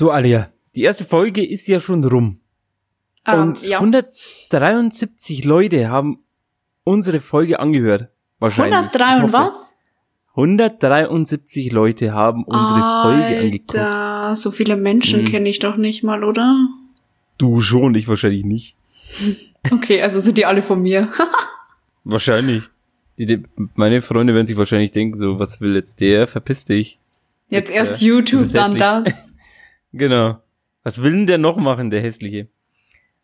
So, Alia, die erste Folge ist ja schon rum. Ähm, und ja. 173 Leute haben unsere Folge angehört. Wahrscheinlich. 103 Ich und was? 173 Leute haben unsere Folge angeguckt. Alter, so viele Menschen Hm. kenne ich doch nicht mal, oder? Du schon, ich wahrscheinlich nicht. Okay, also sind die alle von mir. Wahrscheinlich. Die, die, meine Freunde werden sich wahrscheinlich denken, so, was will jetzt der? Verpiss dich. Jetzt Jetzt, erst äh, YouTube, dann das. Genau. Was will denn der noch machen, der Hässliche?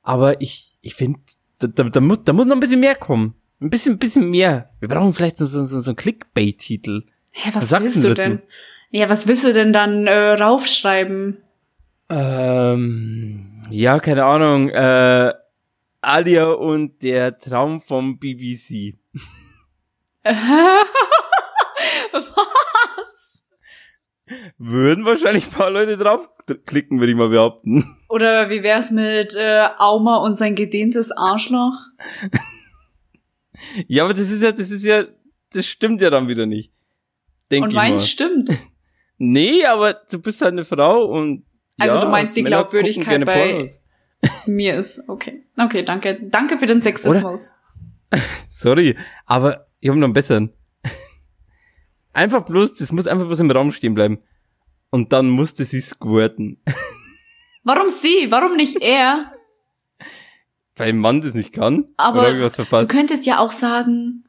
Aber ich, ich finde, da, da, da, muss, da muss noch ein bisschen mehr kommen. Ein bisschen, bisschen mehr. Wir brauchen vielleicht so, so, so, einen Clickbait-Titel. Hä, Was was, sagst willst du du dazu? denn? Ja, was willst du denn dann äh, raufschreiben? Ähm, ja, keine Ahnung. Äh, Alia und der Traum vom BBC. was? Würden wahrscheinlich ein paar Leute draufklicken, würde ich mal behaupten. Oder wie wär's mit äh, Auma und sein gedehntes Arschloch? Ja, aber das ist ja, das ist ja, das stimmt ja dann wieder nicht. Denk und ich mal. meins stimmt. Nee, aber du bist halt eine Frau und. Also ja, du meinst die Männer Glaubwürdigkeit bei- Pornos. Mir ist okay. Okay, danke. Danke für den Sexismus. Sorry, aber ich habe noch einen besseren. Einfach bloß, das muss einfach bloß im Raum stehen bleiben. Und dann musste sie squirten. Warum sie? Warum nicht er? Weil ein Mann das nicht kann. Aber Du könntest ja auch sagen,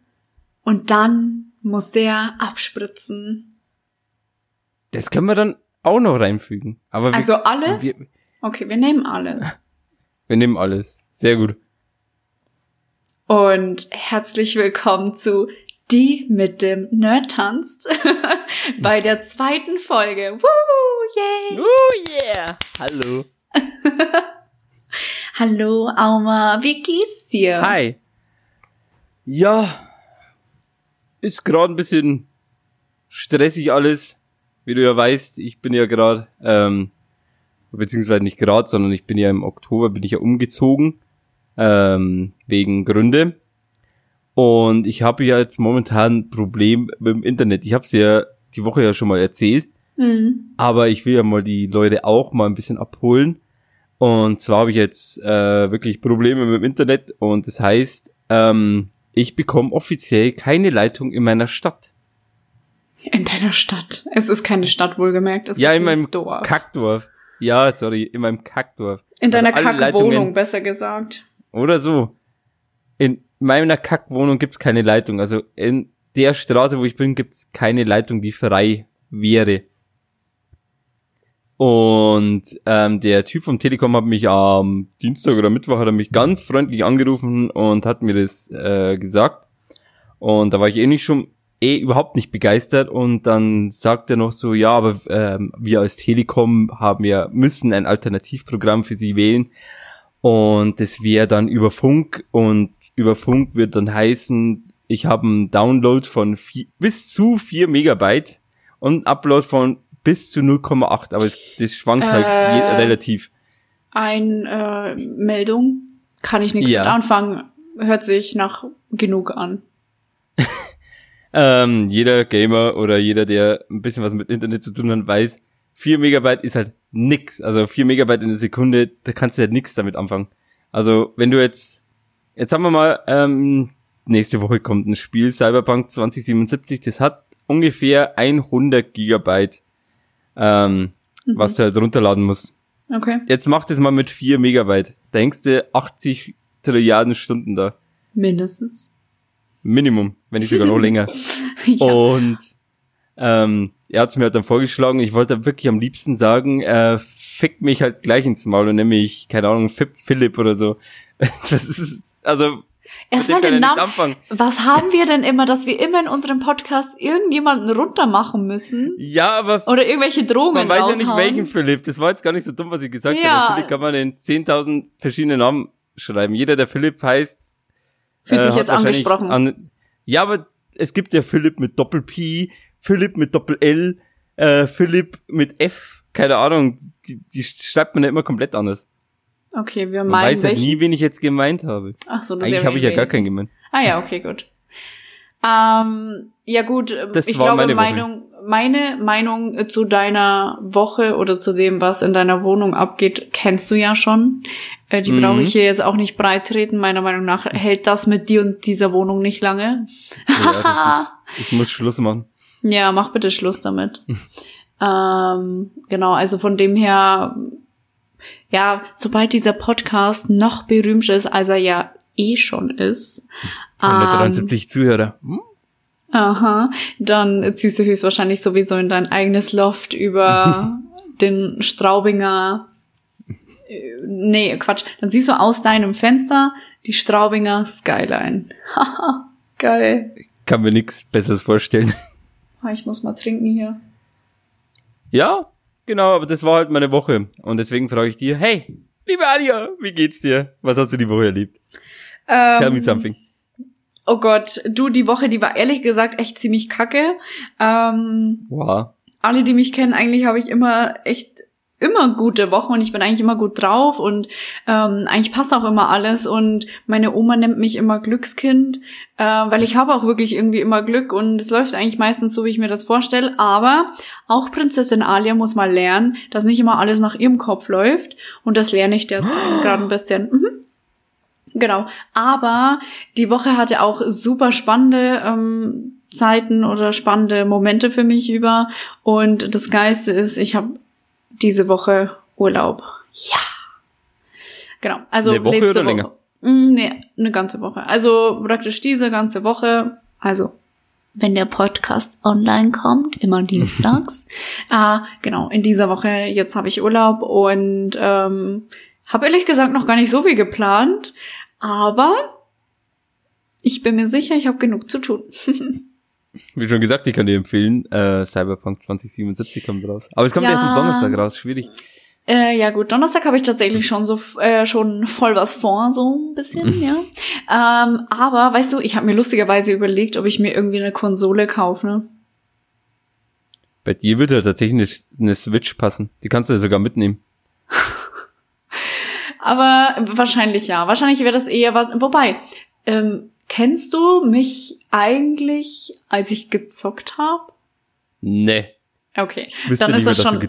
und dann muss der abspritzen. Das können wir dann auch noch reinfügen. Aber wir, Also alle? wir, Okay, wir nehmen alles. wir nehmen alles. Sehr gut. Und herzlich willkommen zu Die mit dem Nerd tanzt bei der zweiten Folge. Woo, yay! Oh yeah! Hallo. Hallo, Auma, wie geht's dir? Hi. Ja, ist gerade ein bisschen stressig alles. Wie du ja weißt, ich bin ja gerade, ähm, beziehungsweise nicht gerade, sondern ich bin ja im Oktober, bin ich ja umgezogen, ähm, wegen Gründe. Und ich habe ja jetzt momentan ein Problem mit dem Internet. Ich habe es ja die Woche ja schon mal erzählt. Hm. Aber ich will ja mal die Leute auch mal ein bisschen abholen. Und zwar habe ich jetzt äh, wirklich Probleme mit dem Internet und das heißt, ähm, ich bekomme offiziell keine Leitung in meiner Stadt. In deiner Stadt. Es ist keine Stadt, wohlgemerkt. Es ja, ist in ein meinem Dorf. Kackdorf. Ja, sorry, in meinem Kackdorf. In deiner Also Kackwohnung, besser gesagt. Oder so. In meiner Kackwohnung gibt's keine Leitung. Also in der Straße, wo ich bin, gibt's keine Leitung, die frei wäre. Und ähm, der Typ vom Telekom hat mich am Dienstag oder Mittwoch hat er mich ganz freundlich angerufen und hat mir das äh, gesagt. Und da war ich eh nicht schon eh überhaupt nicht begeistert und dann sagt er noch so, ja, aber ähm, wir als Telekom haben ja müssen ein Alternativprogramm für sie wählen und das wäre dann über Funk und über Funk wird dann heißen, ich habe einen Download von vier, bis zu 4 Megabyte und einen Upload von bis zu 0,8, aber es, das schwankt halt Äh. relativ. Ein äh, Meldung. Kann ich nichts Ja. mit anfangen. Hört sich nach genug an. Ähm, jeder Gamer oder jeder, der ein bisschen was mit Internet zu tun hat, weiß, 4 Megabyte ist halt nix. Also 4 Megabyte in der Sekunde, da kannst du halt nix damit anfangen. Also wenn du jetzt, jetzt sagen wir mal, ähm, nächste Woche kommt ein Spiel, Cyberpunk 2077, das hat ungefähr 100 Gigabyte, ähm, Mhm. was du halt runterladen musst. Okay. Jetzt mach das mal mit 4 Megabyte. Da hängst du 80 Trilliarden Stunden da. Mindestens. Minimum, wenn nicht sogar noch länger. ja. Und ähm, er hat mir halt dann vorgeschlagen, ich wollte wirklich am liebsten sagen, äh, fick mich halt gleich ins Maul und nenne mich, keine Ahnung, Fip Philipp oder so. Das ist, also, Erstmal den Namen. anfangen. Was haben wir denn immer, dass wir immer in unserem Podcast irgendjemanden runtermachen müssen? Ja, aber Oder irgendwelche Drohungen man weiß ja nicht welchen Philipp. Das war jetzt gar nicht so dumm, was ich gesagt Ja. habe. Philipp kann man in 10.000 verschiedene Namen schreiben. Jeder, der Philipp heißt, Fühlt äh, sich jetzt angesprochen. An, ja, aber es gibt ja Philipp mit Doppel-P, Philipp mit Doppel-L, äh, Philipp mit F, keine Ahnung, die, die schreibt man ja immer komplett anders. Okay, wir Man meinen weiß ja welchen. nie, wen ich jetzt gemeint habe. Ach so, das Eigentlich habe ich ja gar keinen gemeint. Ah ja, okay, gut. Ähm, ja gut, ähm, Das ich war glaube, meine. Meinung, meine Meinung äh, zu deiner Woche oder zu dem, was in deiner Wohnung abgeht, kennst du ja schon. Äh, die Mhm. brauche ich hier jetzt auch nicht breit treten. Meiner Meinung nach hält das mit dir und dieser Wohnung nicht lange. Ja, ist, ich muss Schluss machen. Ja, mach bitte Schluss damit. ähm, genau, also von dem her, ja, sobald dieser Podcast noch berühmter ist, als er ja eh schon ist, ähm, 173 Zuhörer. Hm? aha, dann ziehst du höchstwahrscheinlich sowieso in dein eigenes Loft über den Straubinger. äh, Nee, Quatsch. Dann siehst du aus deinem Fenster die Straubinger Skyline. Haha, geil. Kann mir nichts Besseres vorstellen. Ah, Ich muss mal trinken hier. Ja, genau, aber das war halt meine Woche. Und deswegen frage ich dir, hey, liebe Alia, wie geht's dir? Was hast du die Woche erlebt? Tell me Ähm, something. Oh Gott, du, die Woche, die war ehrlich gesagt echt ziemlich kacke. Ähm, Wow. alle, die mich kennen, eigentlich habe ich immer echt immer gute Wochen und ich bin eigentlich immer gut drauf und ähm, eigentlich passt auch immer alles und meine Oma nennt mich immer Glückskind, äh, weil ich habe auch wirklich irgendwie immer Glück und es läuft eigentlich meistens so, wie ich mir das vorstelle, aber auch Prinzessin Alia muss mal lernen, dass nicht immer alles nach ihrem Kopf läuft und das lerne ich derzeit gerade ein bisschen. Mhm. Genau. Aber die Woche hatte auch super spannende ähm, Zeiten oder spannende Momente für mich über. Und das Geilste ist, ich habe diese Woche Urlaub. Ja. Genau. Also Eine Woche letzte oder länger? Woche. Mm, Nee, eine ganze Woche. Also praktisch diese ganze Woche. Also wenn der Podcast online kommt, immer dienstags. ah, genau, in dieser Woche, jetzt habe ich Urlaub und ähm, habe ehrlich gesagt noch gar nicht so viel geplant, aber ich bin mir sicher, ich habe genug zu tun. Wie schon gesagt, ich kann dir empfehlen, äh, Cyberpunk 2077 kommt raus. Aber es kommt Ja. erst am Donnerstag raus, schwierig. Äh, ja gut, Donnerstag habe ich tatsächlich schon so äh, schon voll was vor, so ein bisschen, ja. Ähm, aber weißt du, ich habe mir lustigerweise überlegt, ob ich mir irgendwie eine Konsole kaufe. Ne? Bei dir wird ja tatsächlich eine, eine Switch passen. Die kannst du ja sogar mitnehmen. Aber wahrscheinlich ja. Wahrscheinlich wäre das eher was. Wobei, ähm, kennst du mich eigentlich, als ich gezockt habe? Nee. Okay, wüsste dann ist mehr, das schon.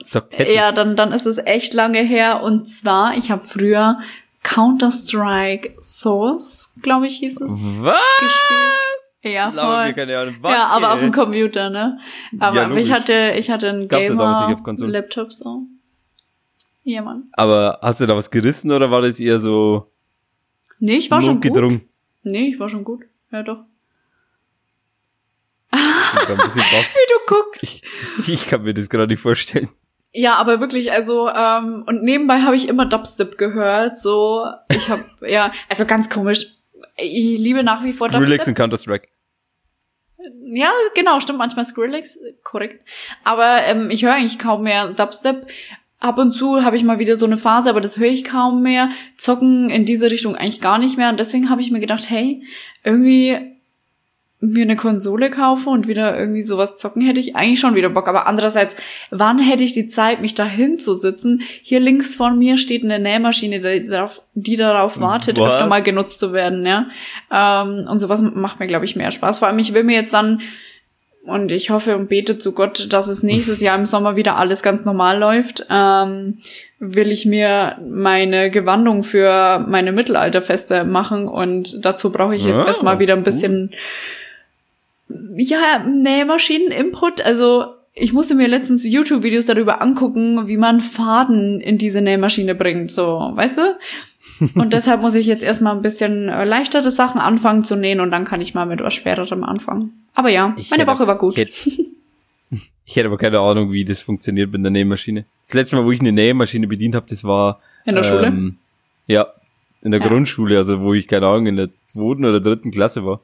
Ja, dann dann ist es echt lange her. Und zwar, ich habe früher Counter Strike Source, glaube ich, hieß es, Was? gespielt. Ja, voll. Ahnung. Ja, aber auf dem Computer, ne? Aber Ja, ich hatte, ich hatte einen ja Gamer. Laptop so. Ja, Mann. Aber hast du da was gerissen oder war das eher so Nee, ich war schon gut. notgedrungen? Nee, ich war schon gut. Ja, doch. Ich. Wie du guckst. Ich kann mir das gerade nicht vorstellen. Ja, aber wirklich, also, ähm, und nebenbei habe ich immer Dubstep gehört, so, ich habe, ja, also ganz komisch. Ich liebe nach wie vor Skrillex Dubstep. und Counter-Strike. Ja, genau, stimmt, manchmal Skrillex, korrekt. Aber ähm, ich höre eigentlich kaum mehr Dubstep. Ab und zu habe ich mal wieder so eine Phase, aber das höre ich kaum mehr. Zocken in diese Richtung eigentlich gar nicht mehr. Und deswegen habe ich mir gedacht, hey, irgendwie mir eine Konsole kaufen und wieder irgendwie sowas zocken, hätte ich eigentlich schon wieder Bock. Aber andererseits, wann hätte ich die Zeit, mich da hinzusitzen? Hier links von mir steht eine Nähmaschine, die darauf, die darauf wartet, Was? öfter mal genutzt zu werden, ja. Ähm, und sowas macht mir, glaube ich, mehr Spaß. Vor allem, ich will mir jetzt dann, und ich hoffe und bete zu Gott, dass es nächstes Jahr im Sommer wieder alles ganz normal läuft, ähm, will ich mir meine Gewandung für meine Mittelalterfeste machen und dazu brauche ich jetzt Ah, erstmal wieder ein bisschen ja, Nähmaschinen-Input. Also ich musste mir letztens YouTube-Videos darüber angucken, wie man Faden in diese Nähmaschine bringt, so, weißt du? Und deshalb muss ich jetzt erstmal ein bisschen äh, leichtere Sachen anfangen zu nähen und dann kann ich mal mit was Schwererem anfangen. Aber ja, Ich meine Woche war gut. Ich hätte, ich hätte aber keine Ahnung, wie das funktioniert mit der Nähmaschine. Das letzte Mal, wo ich eine Nähmaschine bedient habe, das war In der Schule? ähm, Ja, in der Ja. Grundschule, also wo ich keine Ahnung in der zweiten oder dritten Klasse war.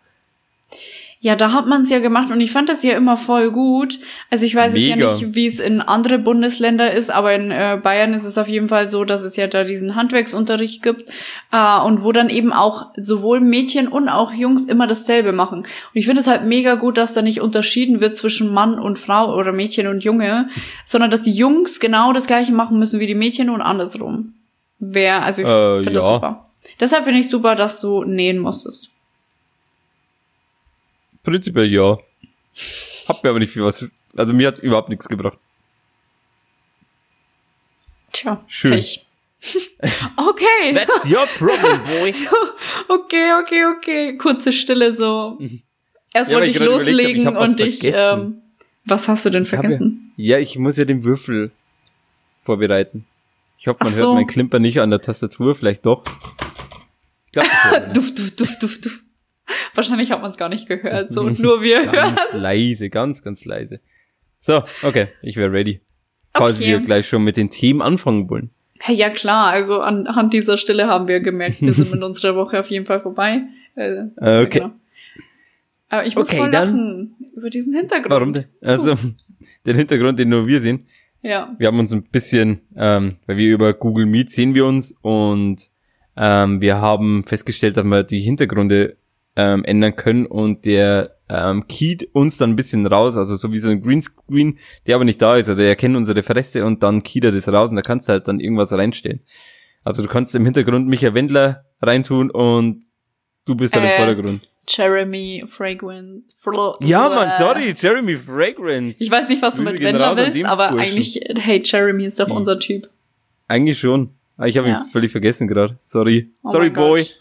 Ja, da hat man es ja gemacht und ich fand das ja immer voll gut. Also ich weiß Mega. jetzt ja nicht, wie es in andere Bundesländer ist, aber in äh, Bayern ist es auf jeden Fall so, dass es ja da diesen Handwerksunterricht gibt äh, und wo dann eben auch sowohl Mädchen und auch Jungs immer dasselbe machen. Und ich finde es halt mega gut, dass da nicht unterschieden wird zwischen Mann und Frau oder Mädchen und Junge, sondern dass die Jungs genau das gleiche machen müssen wie die Mädchen und andersrum. Wer, also ich Äh, finde das ja. super. Deshalb finde ich super, dass du nähen musstest. Prinzipiell ja. Hab mir aber nicht viel was Also mir hat's überhaupt nichts gebracht. Tja, Schön. Pech. okay. That's your problem, boy. Okay, okay, okay. Kurze Stille so. Erst Ja, wollte ich gerade überlegt hab, loslegen ich und ich, vergessen. ähm, was hast du denn vergessen? Ja, ich muss ja den Würfel vorbereiten. Ich hoffe, man Ach hört so. mein Klimper nicht an der Tastatur, vielleicht doch. Ich glaube, Duft, duft, duft, duft, duft. Wahrscheinlich hat man es gar nicht gehört, so nur wir hören. ganz leise, ganz, ganz leise. So, okay, ich wäre ready. Falls Okay. wir gleich schon mit den Themen anfangen wollen. Ja klar, also anhand dieser Stille haben wir gemerkt, wir sind mit unserer Woche auf jeden Fall vorbei. Äh, Äh, okay. genau. Aber ich muss Okay, voll lachen über diesen Hintergrund. Warum denn? Also, den Hintergrund, den nur wir sehen. Ja. Wir haben uns ein bisschen, ähm, weil wir über Google Meet sehen wir uns und ähm, wir haben festgestellt, dass wir die Hintergründe ähm, ändern können und der ähm, keyt uns dann ein bisschen raus, also so wie so ein Greenscreen, der aber nicht da ist, also der erkennt unsere Fresse und dann keyt er das raus und da kannst du halt dann irgendwas reinstellen. Also du kannst im Hintergrund Michael Wendler reintun und du bist dann im Äh, Vordergrund. Jeremy Fragrant. Fro Ja. Mann, sorry, Jeremy Fragrance. Ich weiß nicht, was du mit Wendler willst, aber Burschen. eigentlich, hey, Jeremy ist doch Hm. unser Typ. Eigentlich schon. Aber ich habe Ja. ihn völlig vergessen gerade. Sorry. Oh Sorry, Boy. Gott.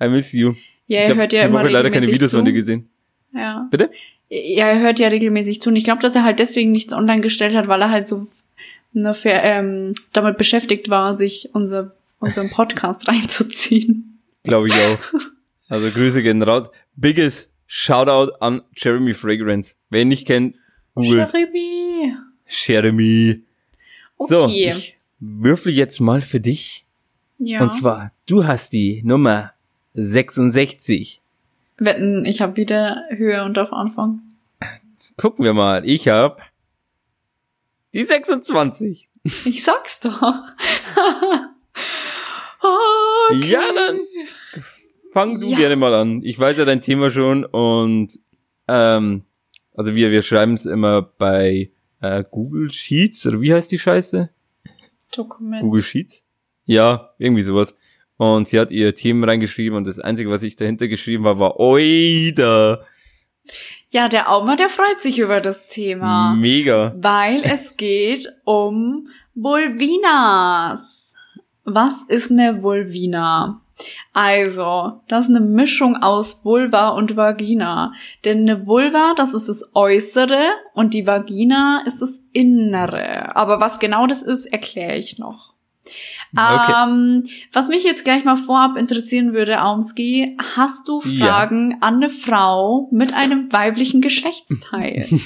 I miss you. Ja, er habe hört ja immer Woche leider keine regelmäßig Videos zu. von dir gesehen. Ja. Bitte? Ja, er hört ja regelmäßig zu. Und ich glaube, dass er halt deswegen nichts online gestellt hat, weil er halt so ne, für, ähm, damit beschäftigt war, sich unser, unseren Podcast reinzuziehen. Glaube ich auch. Also Grüße gehen raus. Biggest Shoutout an Jeremy Fragrance. Wer ihn nicht kennt, googelt Jeremy. Jeremy. So, Okay. ich würfel jetzt mal für dich. ja. Und zwar, du hast die Nummer 66. Wetten, ich habe wieder Höhe und auf Anfang. Gucken wir mal. Ich hab die 26. Ich sag's doch. okay. Ja, dann fang du Ja. gerne mal an. Ich weiß ja dein Thema schon und ähm, also wir, wir schreiben es immer bei äh, Google Sheets oder wie heißt die Scheiße? Dokument. Google Sheets? Ja, irgendwie sowas. Und sie hat ihr Themen reingeschrieben und das Einzige, was ich dahinter geschrieben habe, war Oida. Ja, der Auma, der freut sich über das Thema. Mega. Weil es geht um Vulvinas. Was ist eine Vulvina? Also, das ist eine Mischung aus Vulva und Vagina. Denn eine Vulva, das ist das Äußere und die Vagina ist das Innere. Aber was genau das ist, erkläre ich noch. Okay. Ähm, was mich jetzt gleich mal vorab interessieren würde, Aumski, hast du Ja. Fragen an eine Frau mit einem weiblichen Geschlechtsteil?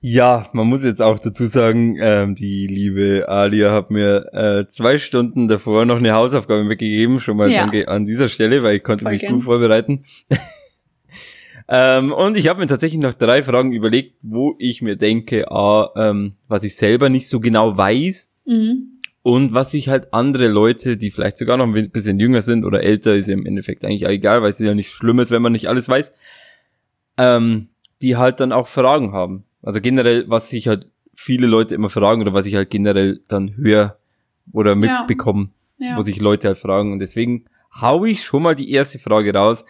Ja, man muss jetzt auch dazu sagen, ähm, die liebe Alia hat mir äh, zwei Stunden davor noch eine Hausaufgabe mitgegeben. Schon mal Ja. danke an dieser Stelle, weil ich konnte Voll mich gern. gut vorbereiten. ähm, und ich habe mir tatsächlich noch drei Fragen überlegt, wo ich mir denke, ah, ähm, was ich selber nicht so genau weiß mhm. Und was sich halt andere Leute, die vielleicht sogar noch ein bisschen jünger sind oder älter, ist ja im Endeffekt eigentlich auch egal, weil es ja nicht schlimm ist, wenn man nicht alles weiß, ähm, die halt dann auch Fragen haben. Also generell, was sich halt viele Leute immer fragen oder was ich halt generell dann höre oder Ja. mitbekomme, Ja. wo sich Leute halt fragen. Und deswegen hau ich schon mal die erste Frage raus.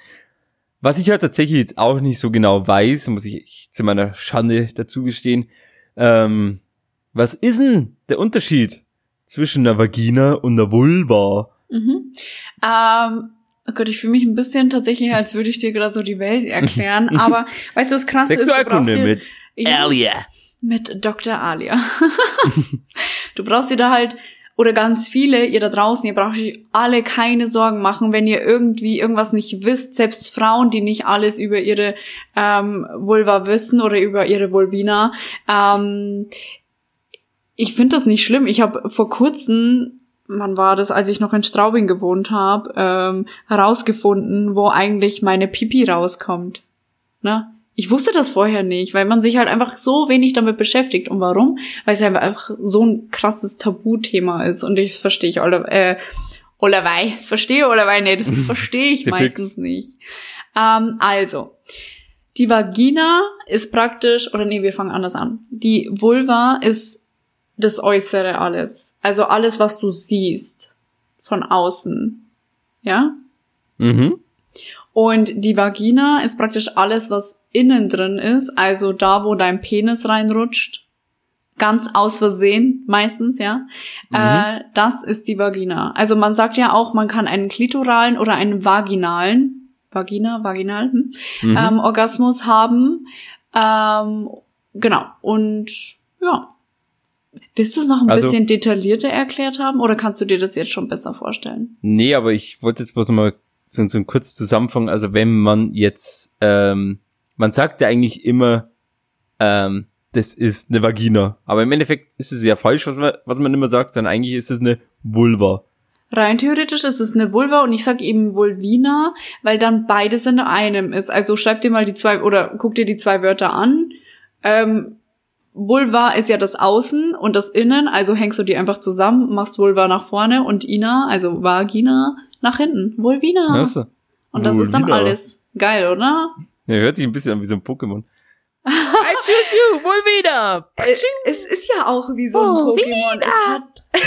Was ich halt tatsächlich jetzt auch nicht so genau weiß, muss ich zu meiner Schande dazu gestehen, ähm, was ist denn der Unterschied zwischen einer Vagina und einer Vulva? Mhm. Ähm, oh Gott, ich fühle mich ein bisschen tatsächlich, als würde ich dir gerade so die Welt erklären. Aber weißt du, was krass ist? Du brauchst dir, mit Ja, Alia. mit Dr. Alia. du brauchst dir da halt, oder ganz viele, ihr da draußen, ihr braucht euch alle keine Sorgen machen, wenn ihr irgendwie irgendwas nicht wisst. Selbst Frauen, die nicht alles über ihre ähm, Vulva wissen oder über ihre Vulvina. Ähm, ich finde das nicht schlimm. Ich habe vor kurzem, wann war das, als ich noch in Straubing gewohnt habe, ähm, herausgefunden, wo eigentlich meine Pipi rauskommt. Ne? Ich wusste das vorher nicht, weil man sich halt einfach so wenig damit beschäftigt. Und warum? Weil es einfach so ein krasses Tabuthema ist. Und ich verstehe ich alle, äh, allerweil. Das verstehe allerweil nicht. Das verstehe ich meistens fix. nicht. Ähm, also, die Vagina ist praktisch, oder nee, wir fangen anders an. Die Vulva ist das Äußere alles. Also alles, was du siehst von außen. Ja? Mhm. Und die Vagina ist praktisch alles, was innen drin ist, also da, wo dein Penis reinrutscht, ganz aus Versehen meistens, ja, Mhm. äh, das ist die Vagina. Also man sagt ja auch, man kann einen klitoralen oder einen vaginalen, Vagina, vaginal, hm, Mhm. ähm, Orgasmus haben. Ähm, genau. Und ja. Willst du es noch ein Also- bisschen detaillierter erklärt haben oder kannst du dir das jetzt schon besser vorstellen? Nee, aber ich wollte jetzt bloß mal so, so ein kurzes Zusammenfangen. Also wenn man jetzt, ähm, man sagt ja eigentlich immer, ähm, das ist eine Vagina. Aber im Endeffekt ist es ja falsch, was man, was man immer sagt, sondern eigentlich ist es eine Vulva. Rein theoretisch ist es eine Vulva und ich sag eben Vulvina, weil dann beides in einem ist. Also schreib dir mal die zwei oder guck dir die zwei Wörter an. Ähm, Vulva ist ja das Außen und das Innen, also hängst du die einfach zusammen, machst Vulva nach vorne und Ina, also Vagina, nach hinten. Vulvina. Weißt du? und das ist dann Vulvina. alles. Geil, oder? Ja, hört sich ein bisschen an wie so ein Pokémon. I choose you, Vulvina! Äh, Es ist ja auch wie so ein Pokémon. Es hat,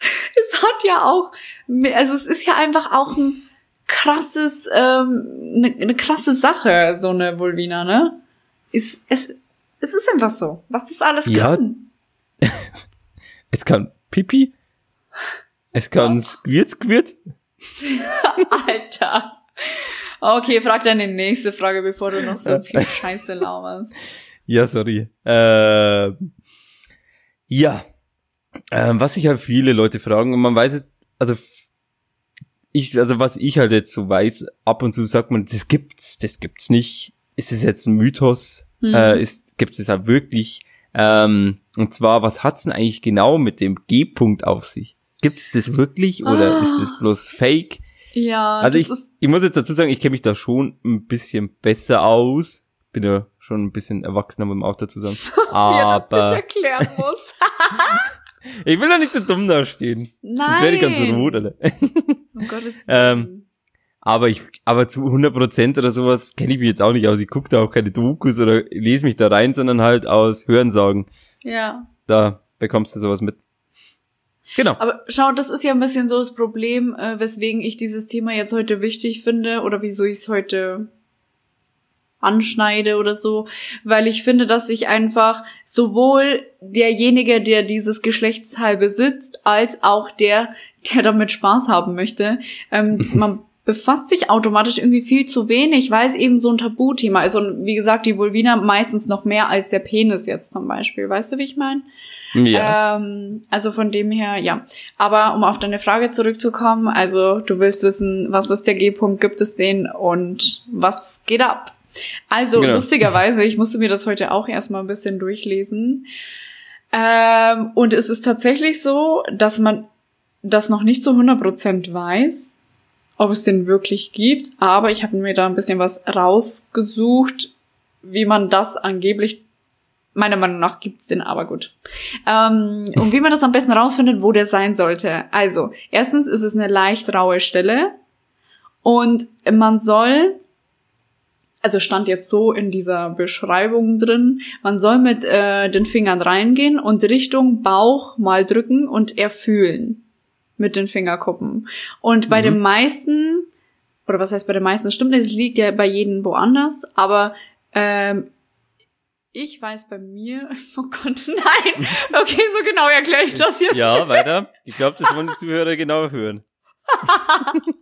es hat ja auch, also es ist ja einfach auch ein krasses, ähm, eine, eine krasse Sache, so eine Vulvina, ne? Ist, es, es ist einfach so, was das alles Ja. kann. Es kann Pipi. Es kann Squirt, Squirt. Alter. Okay, frag deine nächste Frage, bevor du noch so viel Scheiße lauerst. Ja, sorry. Äh, ja. Ähm, was sich halt viele Leute fragen, und man weiß es, also ich, also was ich halt jetzt so weiß, ab und zu sagt man, das gibt's, das gibt's nicht. Ist es jetzt ein Mythos? Hm. Äh, ist, gibt es halt wirklich? Ähm, und zwar, was hat's denn eigentlich genau mit dem G-Punkt auf sich? Gibt's das wirklich oder Ah. ist das bloß Fake? Ja, Also ich, ich muss jetzt dazu sagen, ich kenne mich da schon ein bisschen besser aus. Bin ja schon ein bisschen erwachsener, muss man auch dazu sagen. wie er das Aber erklären muss. ich will doch nicht so dumm dastehen. Nein. Das wäre ganz rot, Alter. Um Gottes Ähm, Willen. Aber ich, aber zu 100% oder sowas kenne ich mich jetzt auch nicht aus. Ich gucke da auch keine Dokus oder lese mich da rein, sondern halt aus Hörensagen. ja. Da bekommst du sowas mit. Genau. Aber schau, das ist ja ein bisschen so das Problem, äh, weswegen ich dieses Thema jetzt heute wichtig finde oder wieso ich es heute anschneide oder so, weil ich finde, dass sich einfach sowohl derjenige, der dieses Geschlechtsteil besitzt, als auch der, der damit Spaß haben möchte, ähm, man befasst sich automatisch irgendwie viel zu wenig, weil es eben so ein Tabuthema ist. Und wie gesagt, die Vulvina meistens noch mehr als der Penis jetzt zum Beispiel. Weißt du, wie ich meine? Ja. Ähm, also von dem her, ja. Aber um auf deine Frage zurückzukommen, also du willst wissen, was ist der G-Punkt, gibt es den und was geht ab? Also Genau. lustigerweise, ich musste mir das heute auch erstmal ein bisschen durchlesen. Ähm, und es ist tatsächlich so, dass man das noch nicht zu 100% weiß, ob es den wirklich gibt. Aber ich habe mir da ein bisschen was rausgesucht, wie man das angeblich Meiner Meinung nach gibt's den, aber gut. Ähm, und wie man das am besten rausfindet, wo der sein sollte. Also, erstens ist es eine leicht raue Stelle und man soll, also stand jetzt so in dieser Beschreibung drin, man soll mit äh, den Fingern reingehen und Richtung Bauch mal drücken und erfühlen mit den Fingerkuppen. Und bei Mhm. den meisten, oder was heißt bei den meisten, stimmt, es liegt ja bei jedem woanders, aber ähm, ich weiß bei mir, oh Gott, nein, okay, so genau erkläre ich das jetzt. Ja, weiter. Ich glaube, das wollen die Zuhörer genau hören.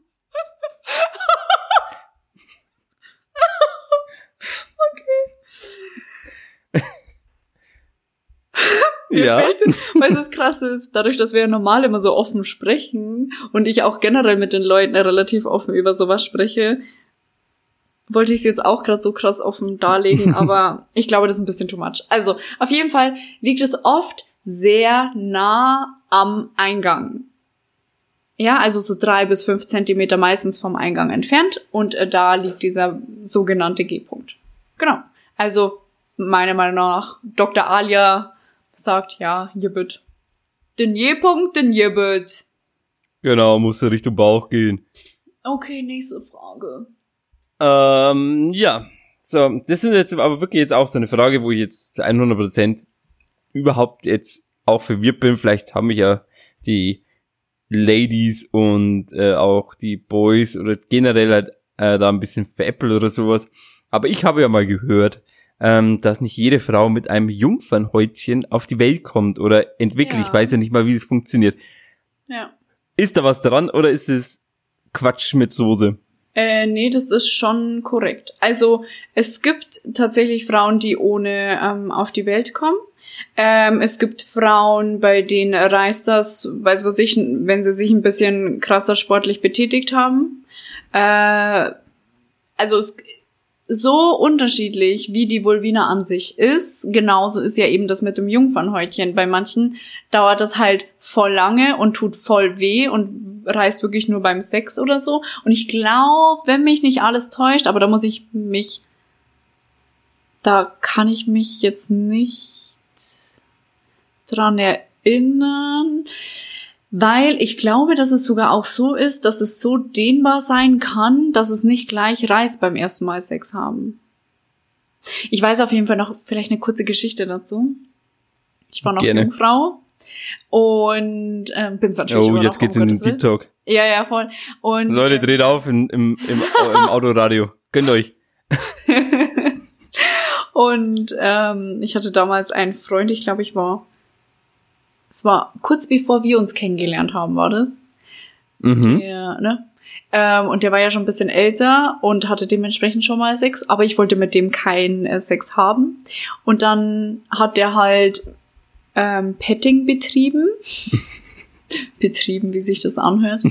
Mir ja. fällt, weil das krass ist, dadurch, dass wir ja normal immer so offen sprechen und ich auch generell mit den Leuten relativ offen über sowas spreche, wollte ich es jetzt auch gerade so krass offen darlegen, aber ich glaube, das ist ein bisschen too much. Also, auf jeden Fall liegt es oft sehr nah am Eingang. Ja, also so drei bis fünf Zentimeter meistens vom Eingang entfernt und äh, da liegt dieser sogenannte G-Punkt. Genau. Also, meiner Meinung nach, Dr. Alia sagt, ja, Jibbet. Den J-Punkt, den Jibbet. Genau, musste Richtung Bauch gehen. Okay, nächste Frage. Ähm, ja. So, das ist jetzt aber wirklich jetzt auch so eine Frage, wo ich jetzt zu 100% überhaupt jetzt auch verwirrt bin. Vielleicht haben mich ja die Ladies und äh, auch die Boys oder generell halt äh, da ein bisschen veräppelt oder sowas. Aber ich habe ja mal gehört, ähm, dass nicht jede Frau mit einem Jungfernhäutchen auf die Welt kommt oder entwickelt. Ja. Ich weiß ja nicht mal, wie es funktioniert. Ja. Ist da was dran oder ist es Quatsch mit Soße? Äh, nee, das ist schon korrekt. Also es gibt tatsächlich Frauen, die ohne ähm, auf die Welt kommen. Ähm, es gibt Frauen, bei denen reißt das, weiß was ich, wenn sie sich ein bisschen krasser sportlich betätigt haben. Äh, also es so unterschiedlich, wie die Vulvina an sich ist. Genauso ist ja eben das mit dem Jungfernhäutchen. Bei manchen dauert das halt voll lange und tut voll weh und reißt wirklich nur beim Sex oder so. Und ich glaube, wenn mich nicht alles täuscht, aber da muss ich mich, da kann ich mich jetzt nicht dran erinnern. Weil ich glaube, dass es sogar auch so ist, dass es so dehnbar sein kann, dass es nicht gleich reißt beim ersten Mal Sex haben. Ich weiß auf jeden Fall noch vielleicht eine kurze Geschichte dazu. Ich war noch Gerne. Jungfrau und ähm, bin's natürlich Oh, jetzt noch, geht's um in den. Deep Talk. Ja, ja, voll. Und Leute, dreht auf in, im, im, im Autoradio. Gönnt euch. Und ähm, ich hatte damals einen Freund, ich glaube, ich war. Es war kurz bevor wir uns kennengelernt haben, war das. Mhm. Der, ne? Ähm, und der war ja schon ein bisschen älter und hatte dementsprechend schon mal Sex, aber ich wollte mit dem keinen äh, Sex haben. Und dann hat der halt ähm, Petting betrieben. betrieben, wie sich das anhört.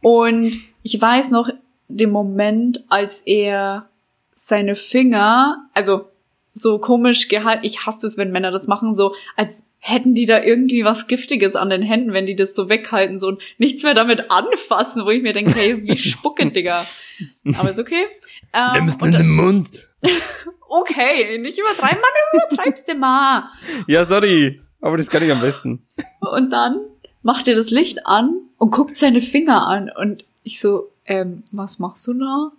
Und ich weiß noch den Moment, als er seine Finger, also so komisch gehalten, ich hasse es, wenn Männer das machen, so als hätten die da irgendwie was Giftiges an den Händen, wenn die das so weghalten, so und nichts mehr damit anfassen, wo ich mir denke, hey, ist wie Spucken, Digga. Aber ist okay. Ähm, und dann, Mund. okay, nicht übertreiben, Mann, du übertreibst du mal. Ja, sorry. Aber das kann ich am besten. Und dann macht er das Licht an und guckt seine Finger an. Und ich so, ähm, was machst du da?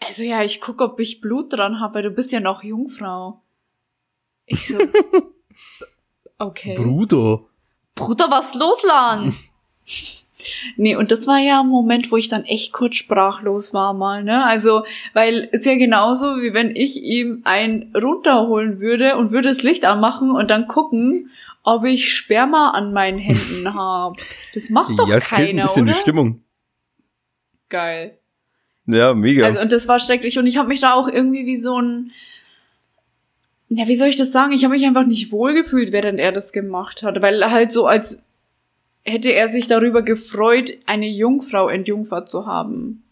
Also ja, ich guck, ob ich Blut dran habe, weil du bist ja noch Jungfrau. Ich so, okay. Bruder. Bruder, was los, Lan? nee, und das war ja ein Moment, wo ich dann echt kurz sprachlos war mal, ne? Also, weil ist ja genauso, wie wenn ich ihm ein runterholen würde und würde das Licht anmachen und dann gucken, ob ich Sperma an meinen Händen habe. Das macht doch ja, es killt ein keiner, bisschen oder? die Stimmung. Geil. Ja, mega. Also, und das war schrecklich. Und ich habe mich da auch irgendwie wie so ein. Ja, wie soll ich das sagen? Ich habe mich einfach nicht wohlgefühlt, während er das gemacht hat. Weil halt so, als hätte er sich darüber gefreut, eine Jungfrau entjungfert zu haben.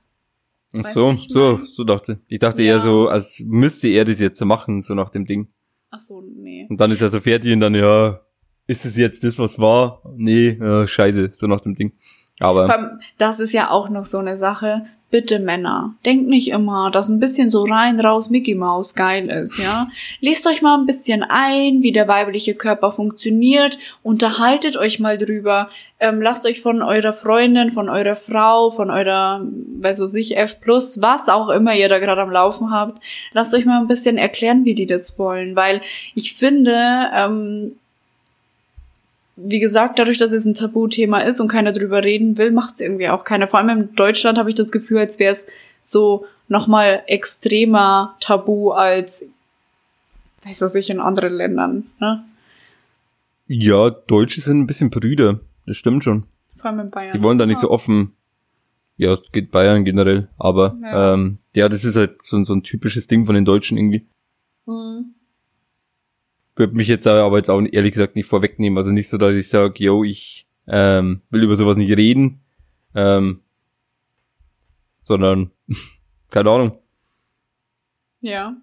Ach so, ich so, so dachte. Ich dachte Ja. eher so, als müsste er das jetzt machen, so nach dem Ding. Ach so, nee. Und dann ist er so fertig und dann, ja, ist es jetzt das, was war? Nee, ja, scheiße, so nach dem Ding. Aber, allem, das ist ja auch noch so eine Sache. Bitte Männer, denkt nicht immer, dass ein bisschen so rein raus Mickey Mouse geil ist, ja? Lest euch mal ein bisschen ein, wie der weibliche Körper funktioniert, unterhaltet euch mal drüber, ähm, lasst euch von eurer Freundin, von eurer Frau, von eurer, weiß was ich, F was auch immer ihr da gerade am Laufen habt, lasst euch mal ein bisschen erklären, wie die das wollen, weil ich finde, ähm, wie gesagt, dadurch, dass es ein Tabuthema ist und keiner drüber reden will, macht es irgendwie auch keiner. Vor allem in Deutschland habe ich das Gefühl, als wäre es so nochmal extremer Tabu als, weiß was ich, in anderen Ländern. Ne? ja, Deutsche sind ein bisschen Brüder. Das stimmt schon. Vor allem in Bayern. Die wollen da nicht so offen. Ja, es geht Bayern generell. Aber, Ja. ähm, ja, das ist halt so, so ein typisches Ding von den Deutschen irgendwie. Mhm. Würde mich jetzt aber jetzt auch ehrlich gesagt nicht vorwegnehmen. Also nicht so, dass ich sage, yo, ich ähm, will über sowas nicht reden. Ähm, sondern, keine Ahnung. Ja.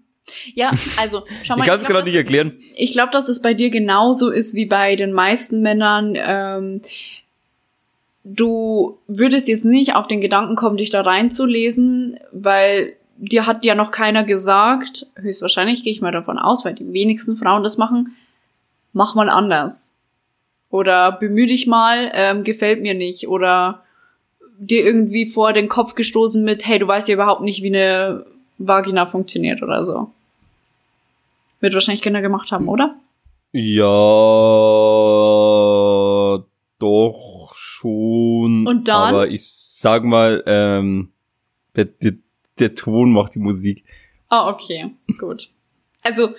Ja, also, schau Ich mal. kann es gerade nicht das ist- erklären. Ich glaube, dass es bei dir genauso ist wie bei den meisten Männern. Ähm, du würdest jetzt nicht auf den Gedanken kommen, dich da reinzulesen, weil dir hat ja noch keiner gesagt, höchstwahrscheinlich gehe ich mal davon aus, weil die wenigsten Frauen das machen, mach mal anders. Oder bemühe dich mal, ähm, gefällt mir nicht. Oder dir irgendwie vor den Kopf gestoßen mit, hey, du weißt ja überhaupt nicht, wie eine Vagina funktioniert oder so. Wird wahrscheinlich Kinder gemacht haben, oder? Ja, doch schon. Und dann? Aber ich sag mal, ähm, der, der, der Ton macht die Musik. Ah, okay, gut. Also,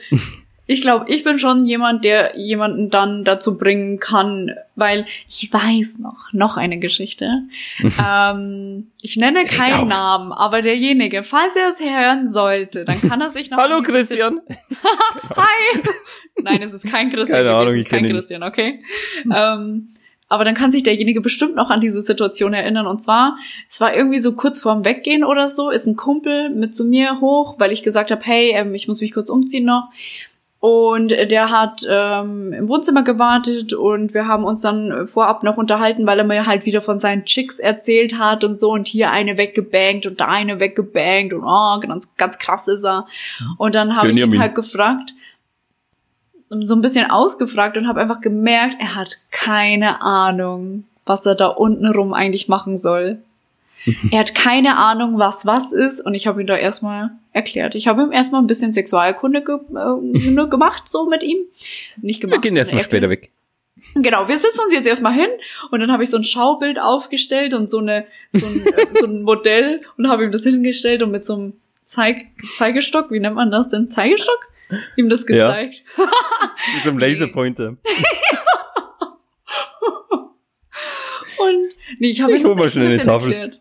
ich glaube, ich bin schon jemand, der jemanden dann dazu bringen kann, weil ich weiß noch, noch eine Geschichte. ähm, ich nenne keinen Namen, aber derjenige, falls er es hören sollte, dann kann er sich noch. Hallo Christian. Hi. Nein, es ist kein Christian. Keine Ahnung, ich kein kenne ihn. Christian, okay. ähm, aber dann kann sich derjenige bestimmt noch an diese Situation erinnern. Und zwar, es war irgendwie so kurz vorm Weggehen oder so, ist ein Kumpel mit zu mir hoch, weil ich gesagt habe, hey, ähm, ich muss mich kurz umziehen noch. Und der hat ähm, im Wohnzimmer gewartet und wir haben uns dann vorab noch unterhalten, weil er mir halt wieder von seinen Chicks erzählt hat und so und hier eine weggebankt und da eine weggebankt und oh, ganz, ganz krass ist er. Und dann habe ich ihn halt gefragt, so ein bisschen ausgefragt und habe einfach gemerkt, er hat keine Ahnung, was er da unten rum eigentlich machen soll. er hat keine Ahnung, was was ist und ich habe ihm da erstmal erklärt. Ich habe ihm erstmal ein bisschen Sexualkunde ge äh, gemacht, so mit ihm. Nicht Wir gemacht. gehen sondern erstmal später weg. Genau, wir setzen uns jetzt erstmal hin und dann habe ich so ein Schaubild aufgestellt und so eine so ein, äh, so ein Modell und habe ihm das hingestellt und mit so einem Zeig Zeigestock, wie nennt man das denn? Zeigestock? Ihm das Ja. gezeigt. Mit so einem Laserpointer. Und nee, ich habe ihm das ein eine Tafel. erklärt.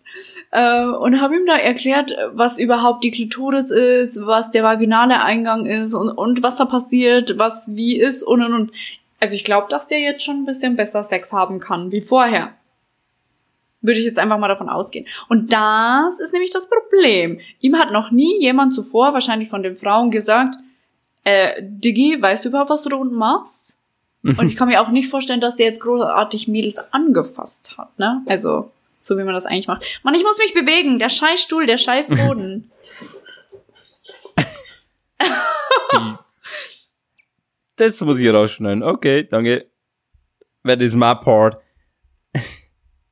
Äh, und habe ihm da erklärt, was überhaupt die Klitoris ist, was der vaginale Eingang ist und, und was da passiert, was wie ist und und und. Also ich glaube, dass der jetzt schon ein bisschen besser Sex haben kann wie vorher. Würde ich jetzt einfach mal davon ausgehen. Und das ist nämlich das Problem. Ihm hat noch nie jemand zuvor, wahrscheinlich von den Frauen, gesagt, äh, Diggi, weißt du überhaupt, was du da unten machst? Und ich kann mir auch nicht vorstellen, dass der jetzt großartig Mädels angefasst hat, ne? Also, so wie man das eigentlich macht. Mann, ich muss mich bewegen. Der Scheißstuhl, der Scheißboden. Das muss ich rausschneiden. Okay, danke. That is my part.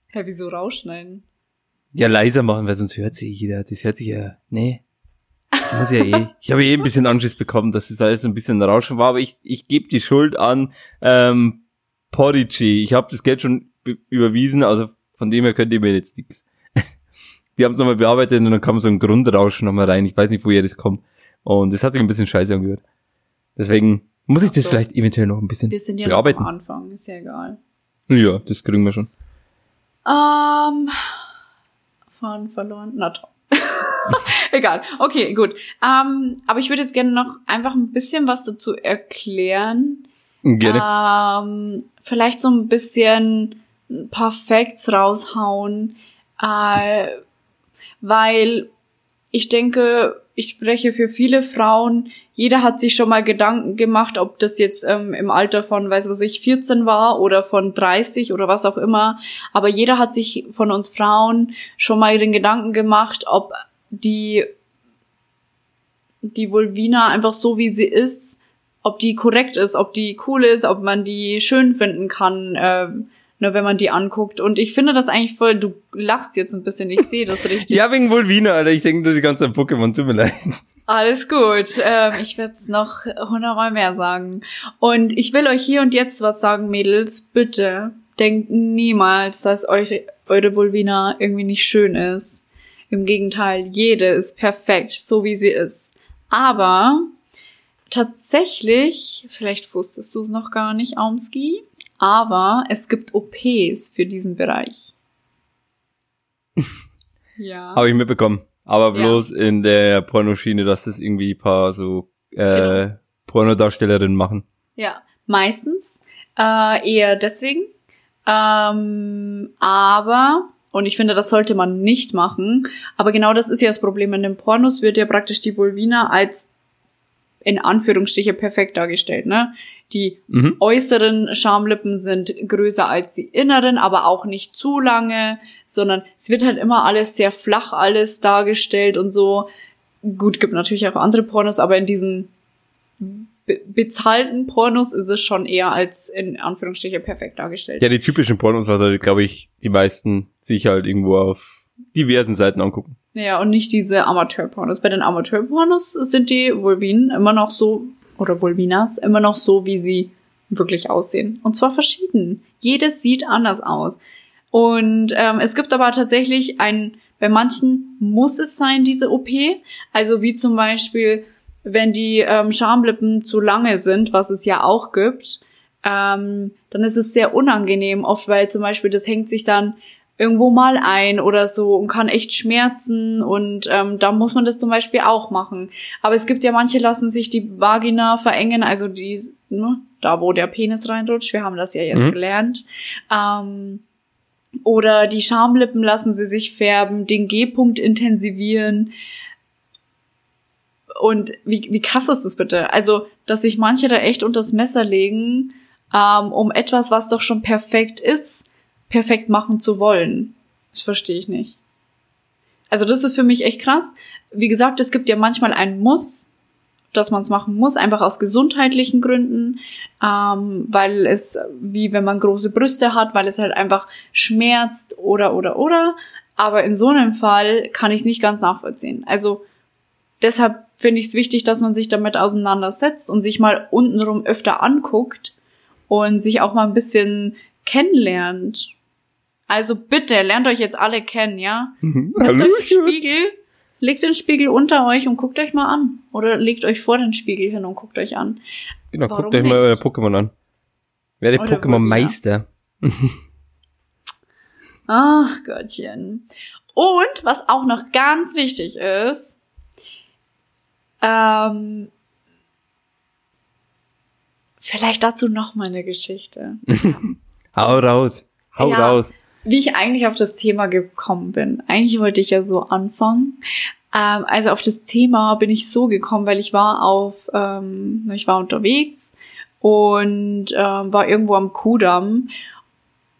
Hä, wieso rausschneiden? Ja, leiser machen, weil sonst hört sie jeder. Das hört sich ja, nee. Ich muss ja eh. Ich habe eh ein bisschen Anschiss bekommen, dass das alles ein bisschen Rauschen war, aber ich, ich gebe die Schuld an ähm, Podigy. Ich habe das Geld schon be- überwiesen, also von dem her könnt ihr mir jetzt nichts. Die haben es nochmal bearbeitet und dann kam so ein Grundrauschen nochmal rein. Ich weiß nicht, woher das kommt. Und das hat sich ein bisschen scheiße angehört. Deswegen muss ich Ach das so. vielleicht eventuell noch ein bisschen Wir sind ja noch bearbeiten. am Anfang, ist ja egal. Ja, das kriegen wir schon. Ähm, von verloren. Na toll. Egal. Okay, gut. Ähm, aber ich würde jetzt gerne noch einfach ein bisschen was dazu erklären. Gerne. Ähm, vielleicht so ein bisschen paar Facts raushauen, äh, weil ich denke, ich spreche für viele Frauen. Jeder hat sich schon mal Gedanken gemacht, ob das jetzt ähm, im Alter von, weiß was ich, 14 war oder von 30 oder was auch immer. Aber jeder hat sich von uns Frauen schon mal den Gedanken gemacht, ob die die Vulvina einfach so wie sie ist, ob die korrekt ist, ob die cool ist, ob man die schön finden kann, ähm, ne, wenn man die anguckt. Und ich finde das eigentlich voll, du lachst jetzt ein bisschen, ich sehe das richtig. Ja, wegen Volvina, Alter. Ich denke nur die ganze Zeit Pokémon, tut mir leid. Alles gut. Ähm, ich werde es noch hundertmal mehr sagen. Und ich will euch hier und jetzt was sagen, Mädels. Bitte denkt niemals, dass euch, eure Vulvina irgendwie nicht schön ist. Im Gegenteil, jede ist perfekt, so wie sie ist. Aber tatsächlich, vielleicht wusstest du es noch gar nicht, Aumski, aber es gibt OPs für diesen Bereich. ja. Habe ich mitbekommen. Aber Ja. bloß in der Pornoschiene, dass das irgendwie ein paar so äh, Genau. Pornodarstellerinnen machen. Ja, meistens äh, eher deswegen. Ähm, aber, und ich finde, das sollte man nicht machen, aber genau das ist ja das Problem. In den Pornos wird ja praktisch die Vulvina als in Anführungsstriche perfekt dargestellt, ne? Die Mhm. äußeren Schamlippen sind größer als die inneren, aber auch nicht zu lange, sondern es wird halt immer alles sehr flach alles dargestellt und so. Gut, gibt natürlich auch andere Pornos, aber in diesen be bezahlten Pornos ist es schon eher als in Anführungsstriche perfekt dargestellt. Ja, die typischen Pornos, was halt, glaube ich, die meisten sich halt irgendwo auf diversen Seiten angucken. Ja, und nicht diese Amateurpornos. Bei den Amateurpornos sind die Vulvinen immer noch so, oder Vulvinas, immer noch so, wie sie wirklich aussehen. Und zwar verschieden. Jedes sieht anders aus. Und ähm, es gibt aber tatsächlich ein, Bei manchen muss es sein, diese OP. Also wie zum Beispiel, wenn die ähm, Schamlippen zu lange sind, was es ja auch gibt, ähm, dann ist es sehr unangenehm, oft weil zum Beispiel das hängt sich dann irgendwo mal ein oder so und kann echt schmerzen und ähm, da muss man das zum Beispiel auch machen. Aber es gibt ja manche lassen sich die Vagina verengen, also die, ne, da wo der Penis reinrutscht, wir haben das ja jetzt mhm. gelernt. Ähm, oder die Schamlippen lassen sie sich färben, den G-Punkt intensivieren. Und wie, wie krass ist das bitte? Also, dass sich manche da echt unters Messer legen, ähm, um etwas, was doch schon perfekt ist, perfekt machen zu wollen. Das verstehe ich nicht. Also das ist für mich echt krass. Wie gesagt, es gibt ja manchmal ein Muss, dass man es machen muss, einfach aus gesundheitlichen Gründen, ähm, weil es, wie wenn man große Brüste hat, weil es halt einfach schmerzt oder oder oder. Aber in so einem Fall kann ich es nicht ganz nachvollziehen. Also deshalb finde ich es wichtig, dass man sich damit auseinandersetzt und sich mal untenrum öfter anguckt und sich auch mal ein bisschen kennenlernt. Also bitte, lernt euch jetzt alle kennen, ja? Nehmt euch Spiegel, legt den Spiegel unter euch und guckt euch mal an. Oder legt euch vor den Spiegel hin und guckt euch an. Genau, Warum guckt euch mal euer Pokémon an. Wer der Pokémon-Meister? Ach Gottchen. Und was auch noch ganz wichtig ist, ähm, vielleicht dazu noch mal eine Geschichte. Hau raus. Hau ja, raus wie ich eigentlich auf das Thema gekommen bin. Eigentlich wollte ich ja so anfangen. Ähm, also auf das Thema bin ich so gekommen, weil ich war auf, ähm, ich war unterwegs und ähm, war irgendwo am Kudamm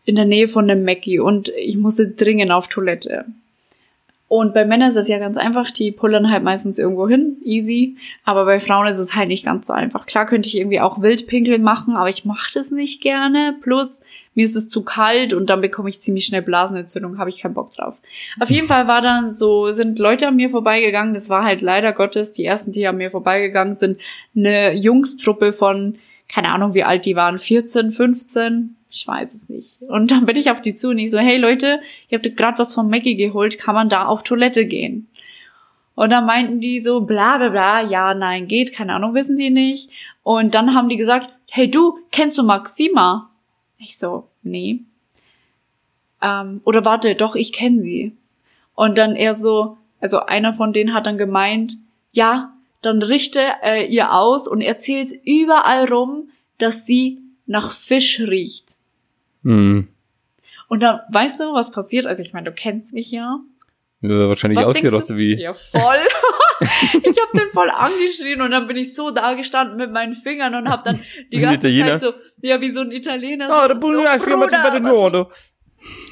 in der Nähe von dem Mackie und ich musste dringend auf Toilette. Und bei Männern ist es ja ganz einfach, die pullern halt meistens irgendwo hin, easy. Aber bei Frauen ist es halt nicht ganz so einfach. Klar könnte ich irgendwie auch Wildpinkeln machen, aber ich mache das nicht gerne. Plus, mir ist es zu kalt und dann bekomme ich ziemlich schnell Blasenentzündung, habe ich keinen Bock drauf. Auf jeden Fall war dann so, sind Leute an mir vorbeigegangen. Das war halt leider Gottes, die ersten, die an mir vorbeigegangen sind, eine Jungstruppe von, keine Ahnung, wie alt die waren, 14, 15, ich weiß es nicht. Und dann bin ich auf die zu und ich so, hey Leute, ihr habt gerade was von Maggie geholt, kann man da auf Toilette gehen? Und dann meinten die so, bla bla bla, ja, nein, geht, keine Ahnung, wissen sie nicht. Und dann haben die gesagt, hey du, kennst du Maxima? Ich so, nee. Ähm, oder warte, doch, ich kenne sie. Und dann er so, also einer von denen hat dann gemeint, ja, dann richte äh, ihr aus und erzähl's überall rum, dass sie nach Fisch riecht. Mhm. Und dann, weißt du, was passiert? Also ich meine, du kennst mich ja. Ja, wahrscheinlich was ausgerostet wie. Ja, voll. ich habe den voll angeschrien und dann bin ich so da gestanden mit meinen Fingern und habe dann die ganze Zeit so, ja, wie so ein Italiener. Oh, so, Bruder, Bruder,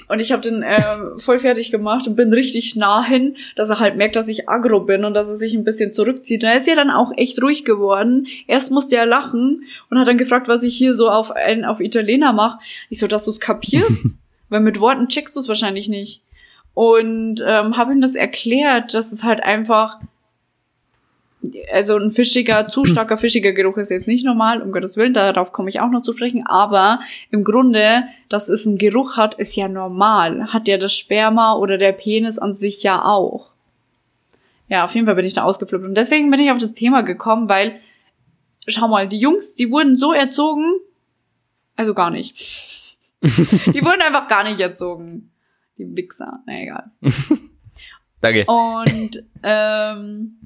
und ich habe den äh, voll fertig gemacht und bin richtig nah hin, dass er halt merkt, dass ich aggro bin und dass er sich ein bisschen zurückzieht. Und er ist ja dann auch echt ruhig geworden. Erst musste er lachen und hat dann gefragt, was ich hier so auf, ein, auf Italiener mache. Ich so, dass du es kapierst, weil mit Worten checkst du es wahrscheinlich nicht. Und ähm, habe ihm das erklärt, dass es halt einfach also ein fischiger, zu starker fischiger Geruch ist jetzt nicht normal, um Gottes Willen, darauf komme ich auch noch zu sprechen, aber im Grunde, dass es einen Geruch hat, ist ja normal. Hat ja das Sperma oder der Penis an sich ja auch. Ja, auf jeden Fall bin ich da ausgeflippt. Und deswegen bin ich auf das Thema gekommen, weil, schau mal, die Jungs, die wurden so erzogen, also gar nicht. die wurden einfach gar nicht erzogen. Die Wichser, na egal. Danke. Und, ähm,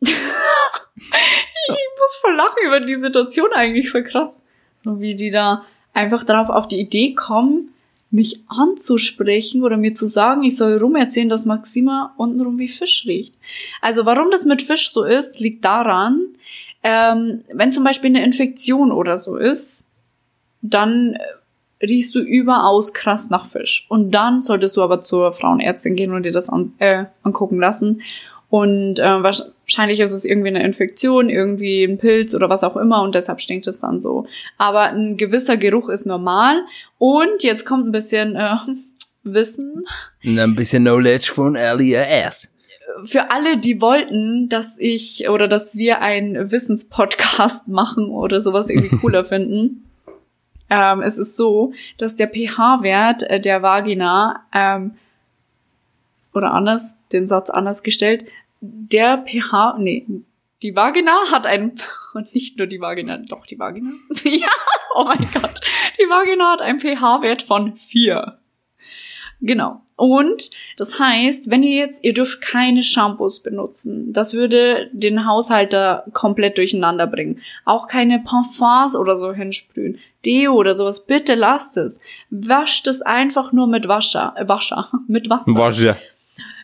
ich muss voll lachen über die Situation eigentlich, voll krass. So wie die da einfach darauf auf die Idee kommen, mich anzusprechen oder mir zu sagen, ich soll rumerzählen, dass Maxima untenrum wie Fisch riecht. Also warum das mit Fisch so ist, liegt daran, ähm, wenn zum Beispiel eine Infektion oder so ist, dann äh, riechst du überaus krass nach Fisch. Und dann solltest du aber zur Frauenärztin gehen und dir das an, äh, angucken lassen. Und äh, wahrscheinlich ist es irgendwie eine Infektion, irgendwie ein Pilz oder was auch immer und deshalb stinkt es dann so. Aber ein gewisser Geruch ist normal. Und jetzt kommt ein bisschen äh, Wissen. Ein bisschen Knowledge von LES. Für alle, die wollten, dass ich oder dass wir einen Wissenspodcast machen oder sowas irgendwie cooler finden. Ähm, es ist so, dass der pH-Wert äh, der Vagina ähm, oder anders, den Satz anders gestellt, der pH, nee, die Vagina hat ein, und nicht nur die Vagina, doch die Vagina. ja, oh mein Gott. Die Vagina hat einen pH-Wert von vier. Genau. Und das heißt, wenn ihr jetzt, ihr dürft keine Shampoos benutzen. Das würde den Haushalter komplett durcheinander bringen. Auch keine Parfums oder so hinsprühen. Deo oder sowas, bitte lasst es. Wascht es einfach nur mit Wasser, äh, Wasser, mit Wasser. Wasser.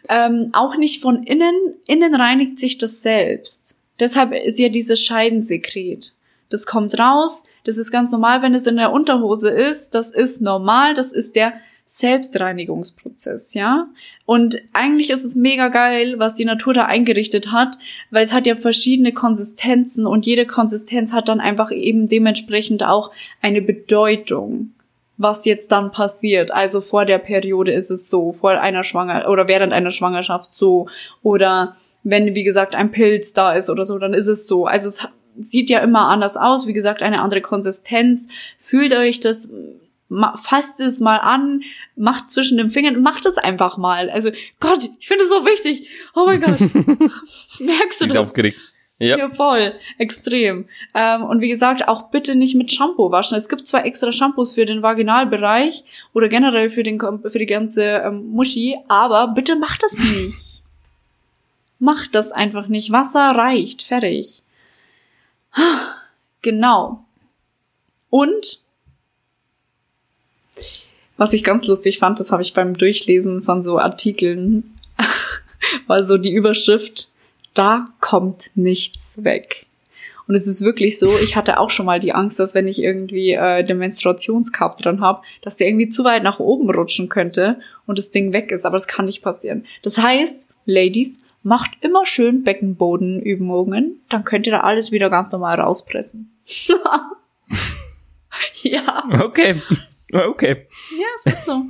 Ähm, auch nicht von innen. Innen reinigt sich das selbst. Deshalb ist ja dieses Scheidensekret. Das kommt raus. Das ist ganz normal, wenn es in der Unterhose ist. Das ist normal. Das ist der Selbstreinigungsprozess, ja. Und eigentlich ist es mega geil, was die Natur da eingerichtet hat, weil es hat ja verschiedene Konsistenzen und jede Konsistenz hat dann einfach eben dementsprechend auch eine Bedeutung, was jetzt dann passiert. Also vor der Periode ist es so, vor einer Schwanger oder während einer Schwangerschaft so oder wenn wie gesagt ein Pilz da ist oder so, dann ist es so. Also es sieht ja immer anders aus, wie gesagt, eine andere Konsistenz. Fühlt euch das fasst es mal an, macht zwischen den Fingern, macht es einfach mal. Also Gott, ich finde es so wichtig. Oh mein Gott. Merkst du das? aufgeregt. Ja. ja, voll. Extrem. Ähm, und wie gesagt, auch bitte nicht mit Shampoo waschen. Es gibt zwar extra Shampoos für den Vaginalbereich oder generell für, den, für die ganze ähm, Muschi, aber bitte macht das nicht. macht das einfach nicht. Wasser reicht. Fertig. Genau. Und was ich ganz lustig fand, das habe ich beim Durchlesen von so Artikeln, war so die Überschrift, da kommt nichts weg. Und es ist wirklich so, ich hatte auch schon mal die Angst, dass wenn ich irgendwie äh, den Menstruationscup dran habe, dass der irgendwie zu weit nach oben rutschen könnte und das Ding weg ist. Aber das kann nicht passieren. Das heißt, Ladies, macht immer schön Beckenbodenübungen, dann könnt ihr da alles wieder ganz normal rauspressen. ja. Okay. Okay. Ja, es ist so.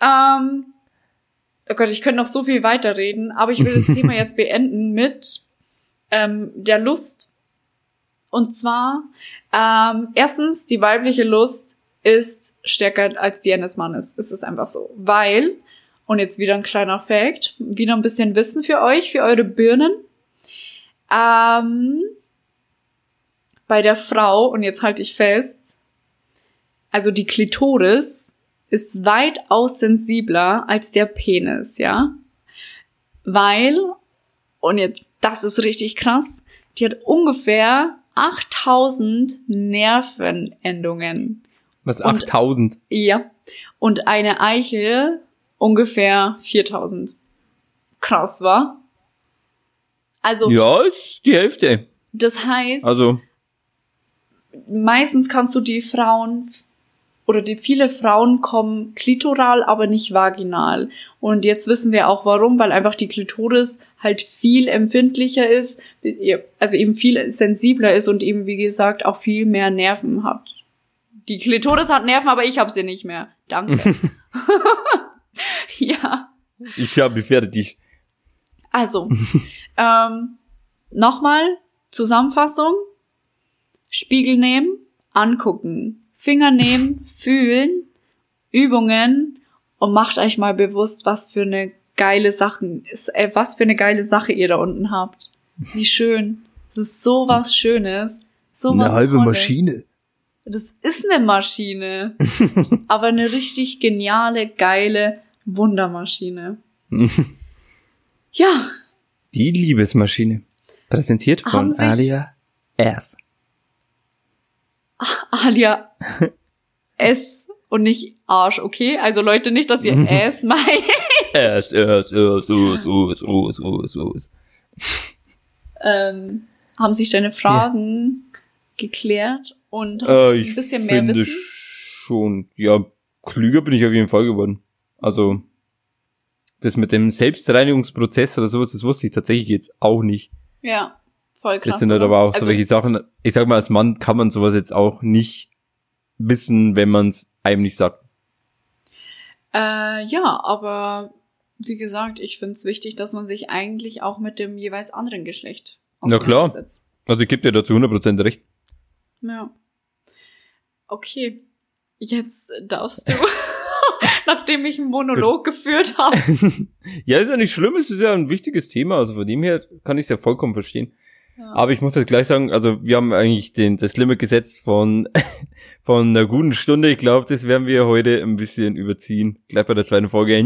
ähm, oh Gott, ich könnte noch so viel weiterreden, aber ich will das Thema jetzt beenden mit ähm, der Lust. Und zwar, ähm, erstens, die weibliche Lust ist stärker als die eines Mannes. Es ist einfach so. Weil, und jetzt wieder ein kleiner Fact, wieder ein bisschen Wissen für euch, für eure Birnen. Ähm, bei der Frau, und jetzt halte ich fest, also die Klitoris ist weitaus sensibler als der Penis, ja? Weil, und jetzt, das ist richtig krass, die hat ungefähr 8000 Nervenendungen. Was, 8000? Und, ja. Und eine Eichel ungefähr 4000. Krass, war? Also. Ja, ist die Hälfte. Das heißt. Also. Meistens kannst du die Frauen oder die viele Frauen kommen klitoral, aber nicht vaginal. Und jetzt wissen wir auch warum, weil einfach die Klitoris halt viel empfindlicher ist, also eben viel sensibler ist und eben, wie gesagt, auch viel mehr Nerven hat. Die Klitoris hat Nerven, aber ich habe sie nicht mehr. Danke. ja. Ich habe fertig. Also, ähm, nochmal Zusammenfassung. Spiegel nehmen, angucken. Finger nehmen, fühlen, Übungen und macht euch mal bewusst, was für eine geile Sachen, äh, was für eine geile Sache ihr da unten habt. Wie schön. Das ist so was Schönes. So eine was halbe Tolles. Maschine. Das ist eine Maschine. aber eine richtig geniale, geile Wundermaschine. ja. Die Liebesmaschine. Präsentiert von Alia S. Ah, Alia S und nicht Arsch, okay? Also Leute, nicht, dass ihr mhm. S meint. S, S, S, S, S, S, S, S. Ähm, haben sich deine Fragen ja. geklärt und äh, ein bisschen mehr Wissen? schon, ja, klüger bin ich auf jeden Fall geworden. Also, das mit dem Selbstreinigungsprozess oder sowas, das wusste ich tatsächlich jetzt auch nicht. Ja voll krass. Das sind halt aber auch so also, welche Sachen, ich sag mal, als Mann kann man sowas jetzt auch nicht wissen, wenn man es einem nicht sagt. Äh, ja, aber wie gesagt, ich finde es wichtig, dass man sich eigentlich auch mit dem jeweils anderen Geschlecht Na klar. Also ich gebe dir dazu 100% recht. Ja. Okay. Jetzt darfst du. Nachdem ich einen Monolog geführt habe. ja, ist ja nicht schlimm, es ist ja ein wichtiges Thema, also von dem her kann ich es ja vollkommen verstehen. Aber ich muss jetzt gleich sagen, also wir haben eigentlich den, das Limit gesetzt von, von einer guten Stunde. Ich glaube, das werden wir heute ein bisschen überziehen. Gleich bei der zweiten Folge.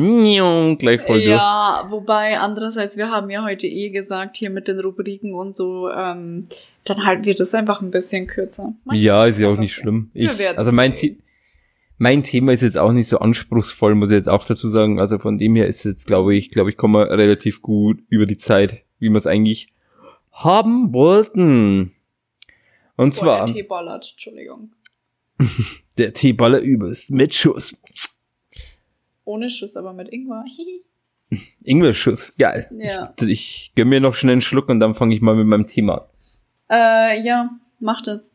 Gleich voll Ja, wobei andererseits, wir haben ja heute eh gesagt, hier mit den Rubriken und so, ähm, dann halten wir das einfach ein bisschen kürzer. Manchmal ja, ist ja auch nicht schlimm. Ich, also mein, The mein Thema ist jetzt auch nicht so anspruchsvoll, muss ich jetzt auch dazu sagen. Also von dem her ist jetzt, glaube ich, glaube ich, kommen wir relativ gut über die Zeit, wie man es eigentlich haben wollten. Und Boah, zwar. Der Tee ballert, Entschuldigung. der Tee ballert übelst. Mit Schuss. Ohne Schuss, aber mit Ingwer. Ingwer-Schuss, geil. Ja. Ich, ich gönn mir noch schnell einen Schluck und dann fange ich mal mit meinem Thema an. Äh, ja, macht es.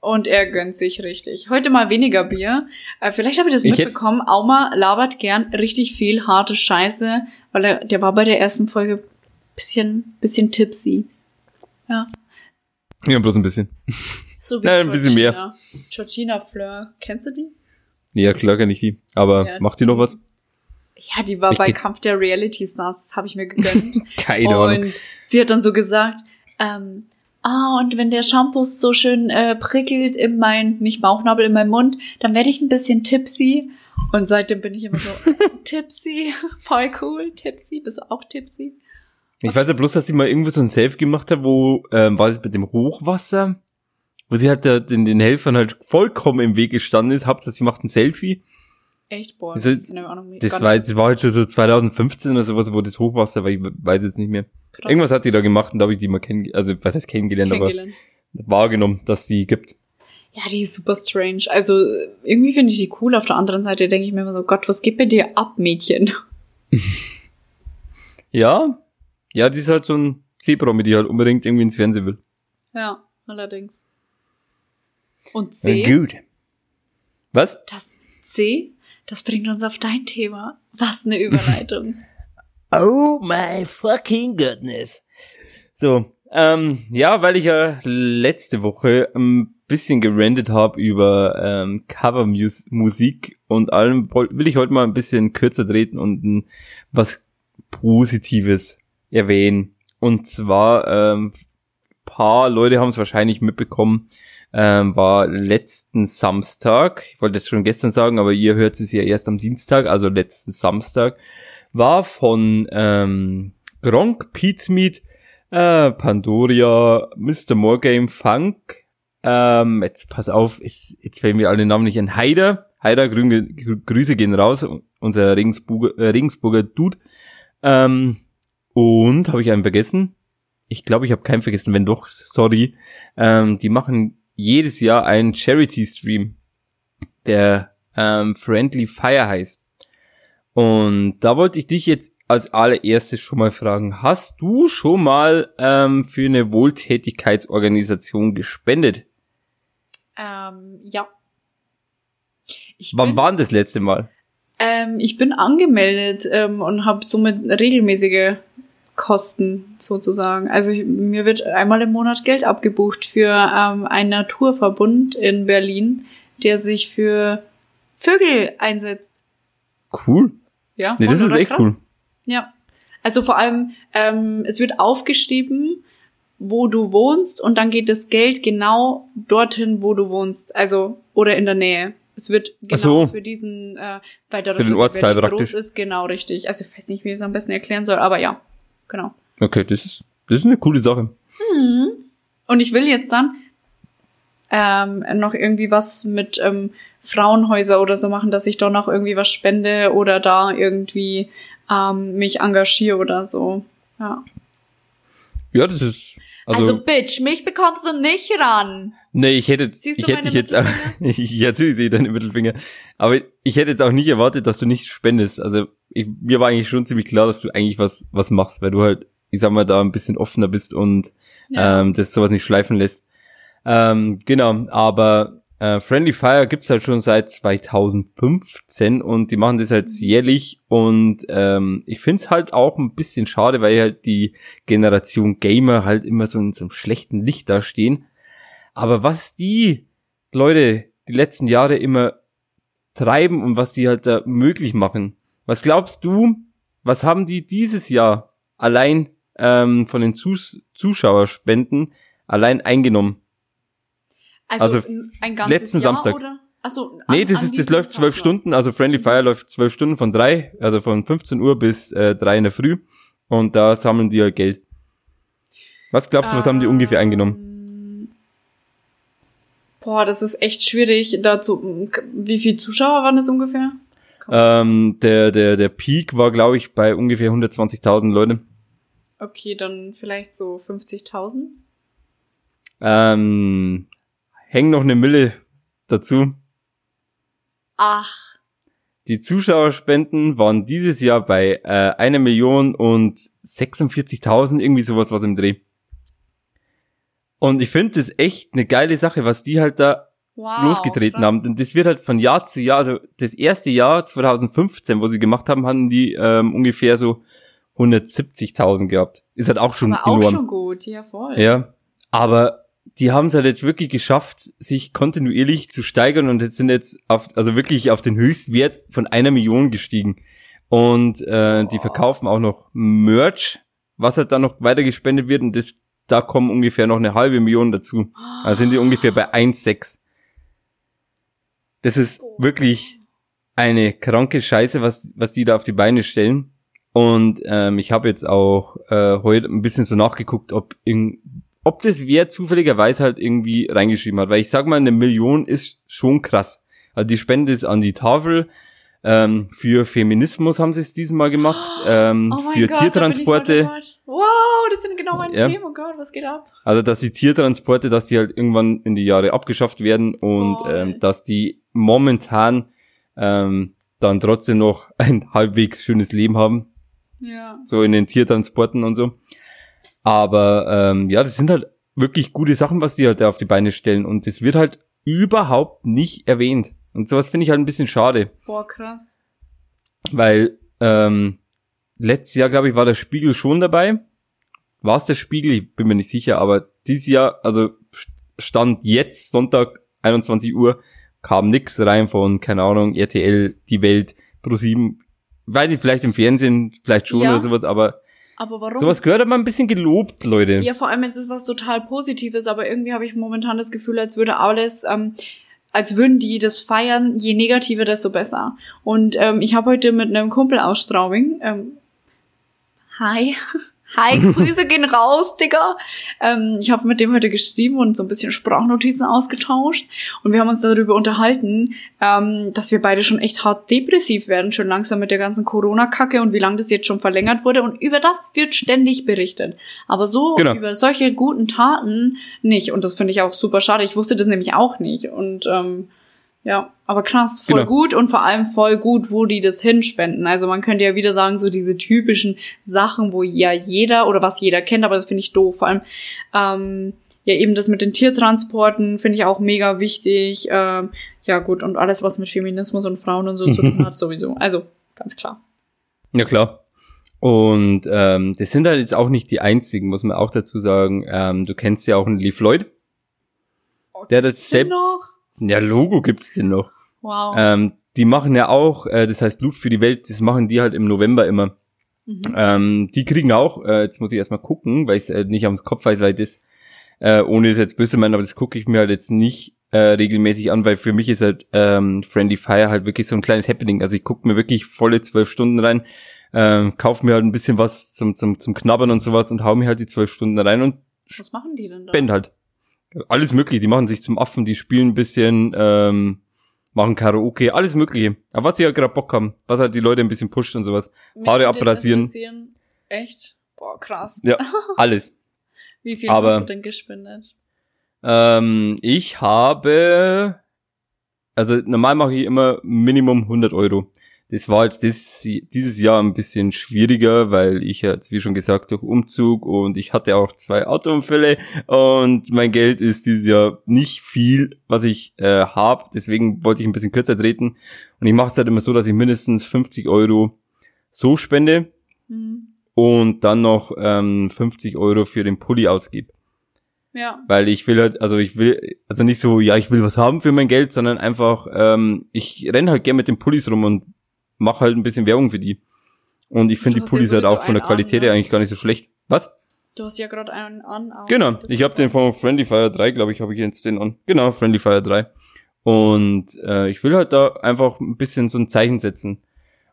Und er gönnt sich richtig. Heute mal weniger Bier. Äh, vielleicht habt ihr das ich mitbekommen. Auma labert gern richtig viel harte Scheiße, weil er, der war bei der ersten Folge bisschen, bisschen tipsy. Ja. Ja, bloß ein bisschen. So wie ja, ein bisschen mehr. Georgina Fleur. Kennst du die? Ja, klar kenne ich die. Aber ja, macht die, die noch was? Ja, die war ich bei Kampf der Reality Stars, das habe ich mir gegönnt. Keine Ahnung. Und sie hat dann so gesagt, ähm, ah, und wenn der Shampoo so schön äh, prickelt in mein, nicht Bauchnabel, in meinem Mund, dann werde ich ein bisschen tipsy. Und seitdem bin ich immer so, tipsy, voll cool, tipsy, bist du auch tipsy? Ich weiß ja bloß, dass sie mal irgendwo so ein Safe gemacht hat, wo, ähm, war das mit dem Hochwasser? Wo sie halt den, den Helfern halt vollkommen im Weg gestanden ist. Hauptsache, sie macht ein Selfie. Echt? Boah, das, das, das war, das war halt schon so 2015 oder sowas, wo das Hochwasser war, ich weiß jetzt nicht mehr. Krass. Irgendwas hat die da gemacht und da habe ich die mal kennengelernt, also was heißt kennengelernt, kennengelernt, aber wahrgenommen, dass die gibt. Ja, die ist super strange. Also irgendwie finde ich die cool. Auf der anderen Seite denke ich mir immer so, Gott, was geht bei dir ab, Mädchen? ja, ja, die ist halt so ein C-Promi, die halt unbedingt irgendwie ins Fernsehen will. Ja, allerdings. Und C? Ja, gut. Was? Das C, das bringt uns auf dein Thema. Was eine Überleitung. oh my fucking goodness. So, ähm, ja, weil ich ja letzte Woche ein bisschen gerendet habe über ähm, Cover-Musik und allem, will ich heute mal ein bisschen kürzer treten und ein, was Positives erwähnen. Und zwar, ähm, paar Leute haben es wahrscheinlich mitbekommen, ähm, war letzten Samstag, ich wollte es schon gestern sagen, aber ihr hört es ja erst am Dienstag, also letzten Samstag, war von ähm, Gronk, Pizmeet, äh, Pandoria, Mr. Morgame, Funk, ähm, jetzt pass auf, jetzt, jetzt fällen mir alle Namen nicht an, Heider, Heider, grüne, Grüße gehen raus, unser Regensburger, äh, Regensburger Dude, ähm, und habe ich einen vergessen? Ich glaube, ich habe keinen vergessen. Wenn doch, sorry. Ähm, die machen jedes Jahr einen Charity-Stream, der ähm, Friendly Fire heißt. Und da wollte ich dich jetzt als allererstes schon mal fragen, hast du schon mal ähm, für eine Wohltätigkeitsorganisation gespendet? Ähm, ja. Ich Wann war denn das letzte Mal? Ähm, ich bin angemeldet ähm, und habe somit regelmäßige Kosten sozusagen. Also ich, mir wird einmal im Monat Geld abgebucht für ähm, einen Naturverbund in Berlin, der sich für Vögel einsetzt. Cool. Ja. Nee, das ist echt krass. cool. Ja. Also vor allem, ähm, es wird aufgeschrieben, wo du wohnst und dann geht das Geld genau dorthin, wo du wohnst. Also, oder in der Nähe. Es wird genau so. für diesen, äh, weil dadurch, für den Ortsteil praktisch. groß ist, genau richtig. Also ich weiß nicht, wie ich es am besten erklären soll, aber ja, genau. Okay, das ist, das ist eine coole Sache. Hm. Und ich will jetzt dann ähm, noch irgendwie was mit ähm, Frauenhäuser oder so machen, dass ich doch noch irgendwie was spende oder da irgendwie ähm, mich engagiere oder so. Ja. Ja, das ist. Also, also Bitch, mich bekommst du nicht ran. Nee, ich hätte, Siehst ich hätte dich jetzt, auch, ich, natürlich sehe deine Mittelfinger, aber ich hätte jetzt auch nicht erwartet, dass du nicht spendest. Also ich, mir war eigentlich schon ziemlich klar, dass du eigentlich was, was machst, weil du halt, ich sag mal, da ein bisschen offener bist und ja. ähm, das sowas nicht schleifen lässt. Ähm, genau, aber äh, Friendly Fire gibt's halt schon seit 2015 und die machen das halt jährlich und ähm, ich find's halt auch ein bisschen schade, weil halt die Generation Gamer halt immer so in so einem schlechten Licht da stehen. Aber was die Leute die letzten Jahre immer treiben und was die halt da möglich machen. Was glaubst du, was haben die dieses Jahr allein ähm, von den Zus Zuschauerspenden allein eingenommen? Also, Also, ein ganzes letzten Jahr, Samstag. oder? Achso, Nee, das ist, das läuft zwölf Stunden, also Friendly Fire läuft zwölf Stunden von drei, also von 15 Uhr bis äh, drei in der Früh und da sammeln die halt Geld. Was glaubst du, was haben die ungefähr eingenommen? Boah, das ist echt schwierig dazu. Wie viele Zuschauer waren das ungefähr? Ähm, der, der, der Peak war, glaube ich, bei ungefähr 120.000 Leute. Okay, dann vielleicht so 50.000. Ähm, häng noch eine Mille dazu. Ach, Die Zuschauerspenden waren dieses Jahr bei äh, einer Million und 46.000, irgendwie sowas was im Dreh. Und ich finde das echt eine geile Sache, was die halt da wow. losgetreten krass. haben. Denn das wird halt von Jahr zu Jahr, also das erste Jahr 2015, wo sie gemacht haben, hatten die ähm, ungefähr so 170.000 gehabt. Ist halt auch schon Aber auch enorm. schon gut, ja voll. Ja, aber die haben es halt jetzt wirklich geschafft, sich kontinuierlich zu steigern und jetzt sind jetzt auf, also wirklich auf den Höchstwert von einer Million gestiegen. Und äh, die verkaufen auch noch Merch, was halt dann noch weiter gespendet wird und das, da kommen ungefähr noch eine halbe Million dazu. Also sind die ungefähr bei 1,6. Das ist wirklich eine kranke Scheiße, was, was die da auf die Beine stellen. Und ähm, ich habe jetzt auch äh, heute ein bisschen so nachgeguckt, ob, in, ob das wer zufälligerweise halt irgendwie reingeschrieben hat. Weil ich sag mal, eine Million ist schon krass. Also die Spende ist an die Tafel. Ähm, für Feminismus haben sie es diesmal gemacht. Ähm, Oh mein für Gott, da Tiertransporte. dabei. Wow, das sind genau meine Ja. Themen. Oh Gott, was geht ab? Also, dass die Tiertransporte, dass die halt irgendwann in die Jahre abgeschafft werden und Voll. ähm, dass die momentan ähm, dann trotzdem noch ein halbwegs schönes Leben haben, Ja. so in den Tiertransporten und so. Aber ähm, ja, das sind halt wirklich gute Sachen, was die halt da auf die Beine stellen und das wird halt überhaupt nicht erwähnt. Und sowas finde ich halt ein bisschen schade, Boah, krass. weil ähm, letztes Jahr, glaube ich, war der Spiegel schon dabei. War es der Spiegel? Ich bin mir nicht sicher, aber dieses Jahr, also Stand jetzt, Sonntag, 21 Uhr, kam nix rein von, keine Ahnung, RTL, Die Welt, Pro7. Weiß nicht, vielleicht im Fernsehen, vielleicht schon Ja. oder sowas, aber Aber warum? sowas gehört aber ein bisschen gelobt, Leute. Ja, vor allem ist es was total Positives, aber irgendwie habe ich momentan das Gefühl, als würde alles, ähm, als würden die das feiern, je negativer, desto besser. Und ähm, ich habe heute mit einem Kumpel aus Straubing, ähm, hi, hi, Grüße gehen raus, Digga. Ähm, ich habe mit dem heute geschrieben und so ein bisschen Sprachnotizen ausgetauscht und wir haben uns darüber unterhalten, ähm, dass wir beide schon echt hart depressiv werden, schon langsam mit der ganzen Corona-Kacke und wie lange das jetzt schon verlängert wurde und über das wird ständig berichtet. Aber so Genau. über solche guten Taten nicht. Und das finde ich auch super schade. Ich wusste das nämlich auch nicht. Und ähm, ja, aber krass, voll Genau. gut und vor allem voll gut, wo die das hinspenden. Also man könnte ja wieder sagen, so diese typischen Sachen, wo ja jeder oder was jeder kennt, aber das finde ich doof. Vor allem, ähm, ja, eben das mit den Tiertransporten finde ich auch mega wichtig. Ähm, ja, gut, und alles, was mit Feminismus und Frauen und so zu tun hat, sowieso. Also, ganz klar. Ja, klar. Und ähm, das sind halt jetzt auch nicht die einzigen, muss man auch dazu sagen. Ähm, du kennst ja auch einen Lee Floyd. Der hat das selbst. noch? Ja, Logo gibt's denn noch. Wow. Ähm, die machen ja auch, äh, das heißt Loot für die Welt, das machen die halt im November immer. Mhm. Ähm, die kriegen auch, äh, jetzt muss ich erstmal gucken, weil ich es äh, nicht am Kopf weiß, weil das, äh, ohne es jetzt böse zu meinen, aber das gucke ich mir halt jetzt nicht äh, regelmäßig an, weil für mich ist halt ähm, Friendly Fire halt wirklich so ein kleines Happening. Also ich gucke mir wirklich volle zwölf Stunden rein, ähm, kaufe mir halt ein bisschen was zum, zum, zum Knabbern und sowas und hau mir halt die zwölf Stunden rein und Was machen die denn da? spend halt. Alles mögliche, die machen sich zum Affen, die spielen ein bisschen, ähm, machen Karaoke, alles mögliche. Aber was sie halt gerade Bock haben, was halt die Leute ein bisschen pusht und sowas. Mich Haare abrasieren. Echt? Boah, krass. Ja, alles. Wie viel Aber- hast du denn gespendet? Ähm, ich habe, also normal mache ich immer Minimum 100 Euro. Das war jetzt das, dieses Jahr ein bisschen schwieriger, weil ich jetzt, wie schon gesagt, durch Umzug und ich hatte auch zwei Autounfälle und mein Geld ist dieses Jahr nicht viel, was ich äh, habe. Deswegen wollte ich ein bisschen kürzer treten. Und ich mache es halt immer so, dass ich mindestens 50 Euro so spende Hm. und dann noch ähm, 50 Euro für den Pulli ausgebe. Ja. Weil ich will halt, also ich will, also nicht so, ja, ich will was haben für mein Geld, sondern einfach, ähm, ich renn halt gern mit den Pullis rum und mach halt ein bisschen Werbung für die. Und ich finde die Pullis halt auch von der Qualität her ne? eigentlich gar nicht so schlecht. Was? Du hast ja gerade einen an. auch. Genau, ich habe den von Friendly Fire 3, glaube ich, habe ich jetzt den an. Genau, Friendly Fire 3. Und äh, ich will halt da einfach ein bisschen so ein Zeichen setzen.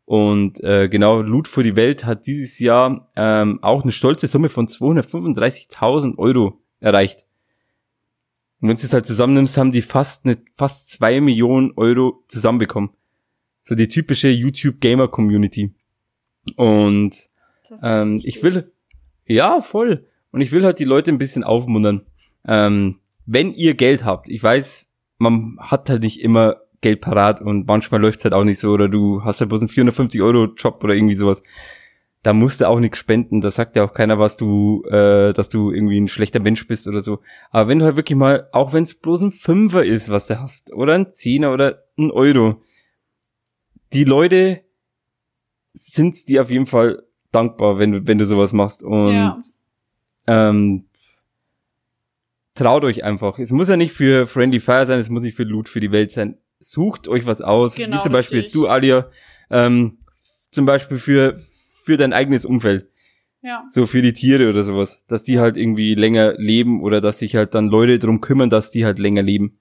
Und äh, genau, Loot für die Welt hat dieses Jahr ähm, auch eine stolze Summe von 235.000 Euro erreicht. Und wenn du es halt zusammennimmst, haben die fast eine, fast zwei Millionen Euro zusammenbekommen. So die typische YouTube-Gamer-Community. Und ähm, ich will, ja, voll. Und ich will halt die Leute ein bisschen aufmuntern. Ähm, wenn ihr Geld habt, ich weiß, man hat halt nicht immer Geld parat und manchmal läuft's halt auch nicht so oder du hast halt bloß einen 450 Euro Job oder irgendwie sowas. Da musst du auch nichts spenden. Da sagt ja auch keiner, was du, äh, dass du irgendwie ein schlechter Mensch bist oder so. Aber wenn du halt wirklich mal, auch wenn es bloß ein Fünfer ist, was du hast, oder ein Zehner oder ein Euro, die Leute sind dir auf jeden Fall dankbar, wenn du, wenn du sowas machst. Und Ja. ähm, traut euch einfach. Es muss ja nicht für Friendly Fire sein, es muss nicht für Loot für die Welt sein. Sucht euch was aus, Genau, wie zum Beispiel jetzt du, Alia, ähm, zum Beispiel für, für dein eigenes Umfeld, Ja. so für die Tiere oder sowas, dass die halt irgendwie länger leben oder dass sich halt dann Leute drum kümmern, dass die halt länger leben.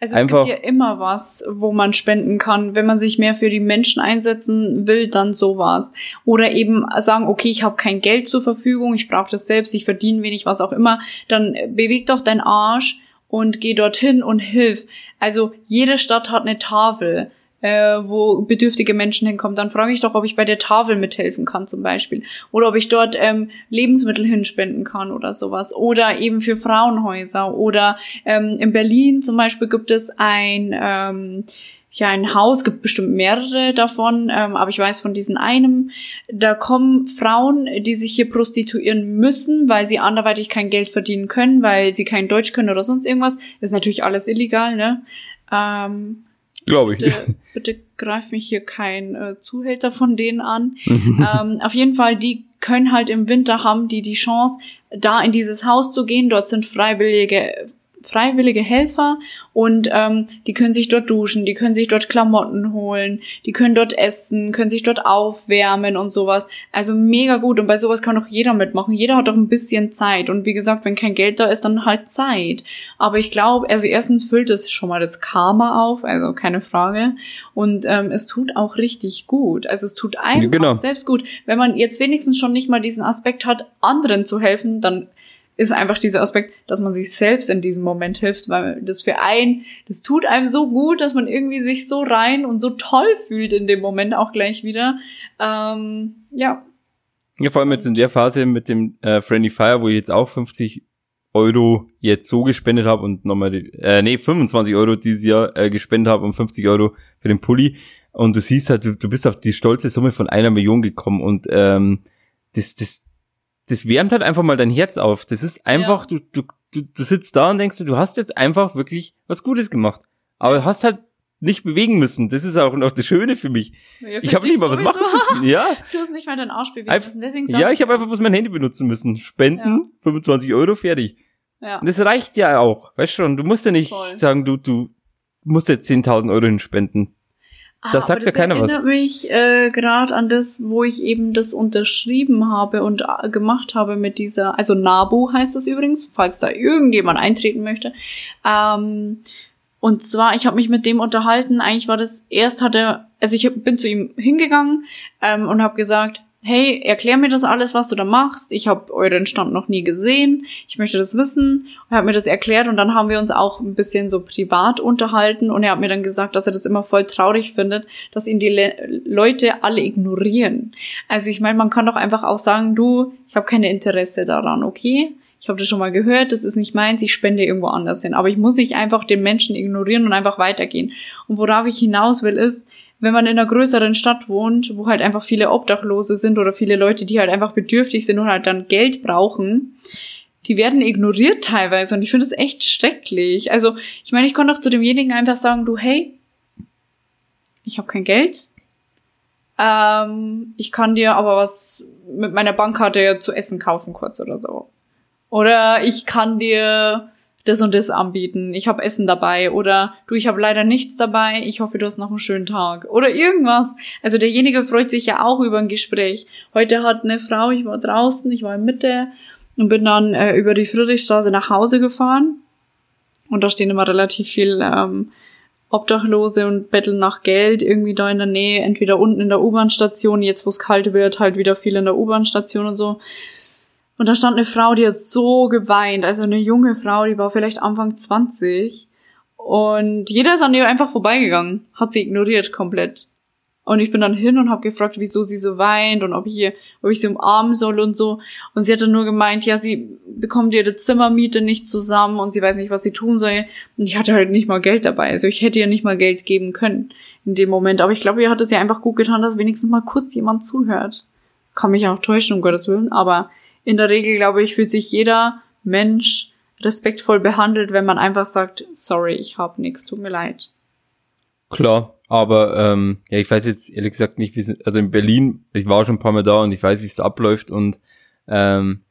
Also Einfach- es gibt ja immer was, wo man spenden kann. Wenn man sich mehr für die Menschen einsetzen will, dann sowas. Oder eben sagen, okay, ich habe kein Geld zur Verfügung, ich brauche das selbst, ich verdiene wenig, was auch immer. Dann beweg doch deinen Arsch und geh dorthin und hilf. Also jede Stadt hat eine Tafel, äh, wo bedürftige Menschen hinkommen. Dann frage ich doch, ob ich bei der Tafel mithelfen kann zum Beispiel. Oder ob ich dort ähm, Lebensmittel hinspenden kann oder sowas. Oder eben für Frauenhäuser. Oder ähm, in Berlin zum Beispiel gibt es ein, ähm, ja, ein Haus, gibt bestimmt mehrere davon, ähm, aber ich weiß von diesen einem, da kommen Frauen, die sich hier prostituieren müssen, weil sie anderweitig kein Geld verdienen können, weil sie kein Deutsch können oder sonst irgendwas. Das ist natürlich alles illegal, ne? Ähm, Glaube ich. bitte, bitte greift mich hier kein äh, Zuhälter von denen an. ähm, auf jeden Fall, die können halt im Winter haben die die Chance, da in dieses Haus zu gehen. Dort sind freiwillige freiwillige Helfer und ähm, die können sich dort duschen, die können sich dort Klamotten holen, die können dort essen, können sich dort aufwärmen und sowas. Also mega gut und bei sowas kann doch jeder mitmachen. Jeder hat doch ein bisschen Zeit und wie gesagt, wenn kein Geld da ist, dann halt Zeit. Aber ich glaube, also erstens füllt es schon mal das Karma auf, also keine Frage und ähm, es tut auch richtig gut. Also es tut einem Genau. auch selbst gut. Wenn man jetzt wenigstens schon nicht mal diesen Aspekt hat, anderen zu helfen, dann ist einfach dieser Aspekt, dass man sich selbst in diesem Moment hilft, weil das für einen, das tut einem so gut, dass man irgendwie sich so rein und so toll fühlt in dem Moment auch gleich wieder. Ähm, ja, Ja, vor allem jetzt in der Phase mit dem äh, Friendly Fire, wo ich jetzt auch 50 Euro jetzt so gespendet habe und nochmal, die, äh, nee, 25 Euro dieses Jahr äh, gespendet habe und 50 Euro für den Pulli. Und du siehst halt, du, du bist auf die stolze Summe von einer Million gekommen und ähm, das, das, das wärmt halt einfach mal dein Herz auf. Das ist einfach, du, du, du, du sitzt da und denkst, du hast jetzt einfach wirklich was Gutes gemacht. Aber du hast halt nicht bewegen müssen. Das ist auch noch das Schöne für mich. Ja, Ich für habe nicht mal was machen müssen. Ja, Du hast nicht mal deinen Arsch bewegen Einf- müssen. Deswegen ja, ich habe einfach bloß mein Handy benutzen müssen. Spenden, 25 Euro, fertig. Ja. Und das reicht ja auch. Weißt schon, du musst ja nicht Voll. sagen, du, du musst jetzt 10.000 Euro hinspenden. Ah, sagt aber ja keiner was. Das erinnert mich äh, gerade an das, wo ich eben das unterschrieben habe und äh, gemacht habe mit dieser, also NABU heißt das übrigens, falls da irgendjemand eintreten möchte. Ähm, und zwar, ich habe mich mit dem unterhalten. Eigentlich war das erst hat er, also ich hab- bin zu ihm hingegangen ähm, und habe gesagt, hey, erklär mir das alles, was du da machst. Ich habe euren Stand noch nie gesehen. Ich möchte das wissen. Er hat mir das erklärt und dann haben wir uns auch ein bisschen so privat unterhalten und er hat mir dann gesagt, dass er das immer voll traurig findet, dass ihn die Le Leute alle ignorieren. Also ich meine, man kann doch einfach auch sagen, du, ich habe keine Interesse daran, okay? Ich habe das schon mal gehört, das ist nicht meins, ich spende irgendwo anders hin. Aber ich muss nicht einfach den Menschen ignorieren und einfach weitergehen. Und worauf ich hinaus will, ist, wenn man in einer größeren Stadt wohnt, wo halt einfach viele Obdachlose sind oder viele Leute, die halt einfach bedürftig sind und halt dann Geld brauchen, die werden ignoriert teilweise und ich finde es echt schrecklich. Also, ich meine, ich konnte doch zu demjenigen einfach sagen, du, hey, ich habe kein Geld. Ähm, ich kann dir aber was mit meiner Bankkarte zu essen kaufen kurz oder so. Oder ich kann dir das und das anbieten. Ich habe Essen dabei oder du, ich habe leider nichts dabei. Ich hoffe, du hast noch einen schönen Tag oder irgendwas. Also derjenige freut sich ja auch über ein Gespräch. Heute hat eine Frau, ich war draußen, ich war in Mitte und bin dann äh, über die Friedrichstraße nach Hause gefahren und da stehen immer relativ viel ähm, Obdachlose und betteln nach Geld irgendwie da in der Nähe, entweder unten in der U-Bahn-Station, jetzt wo es kalt wird, halt wieder viel in der U-Bahn-Station und so. Und da stand eine Frau, die hat so geweint, also eine junge Frau, die war vielleicht Anfang 20. Und jeder ist an ihr einfach vorbeigegangen, hat sie ignoriert komplett. Und ich bin dann hin und habe gefragt, wieso sie so weint und ob ich, ihr, ob ich sie umarmen soll und so. Und sie hat dann nur gemeint, ja, sie bekommt ihre Zimmermiete nicht zusammen und sie weiß nicht, was sie tun soll. Und ich hatte halt nicht mal Geld dabei. Also ich hätte ihr nicht mal Geld geben können in dem Moment. Aber ich glaube, ihr hat es ja einfach gut getan, dass wenigstens mal kurz jemand zuhört. Kann mich auch täuschen, um Gottes Willen. Aber in der Regel, glaube ich, fühlt sich jeder Mensch respektvoll behandelt, wenn man einfach sagt, sorry, ich hab nichts, tut mir leid. Klar, aber ähm, ja, ich weiß jetzt ehrlich gesagt nicht, wie also in Berlin, ich war schon ein paar Mal da und ich weiß, wie es da abläuft und ähm,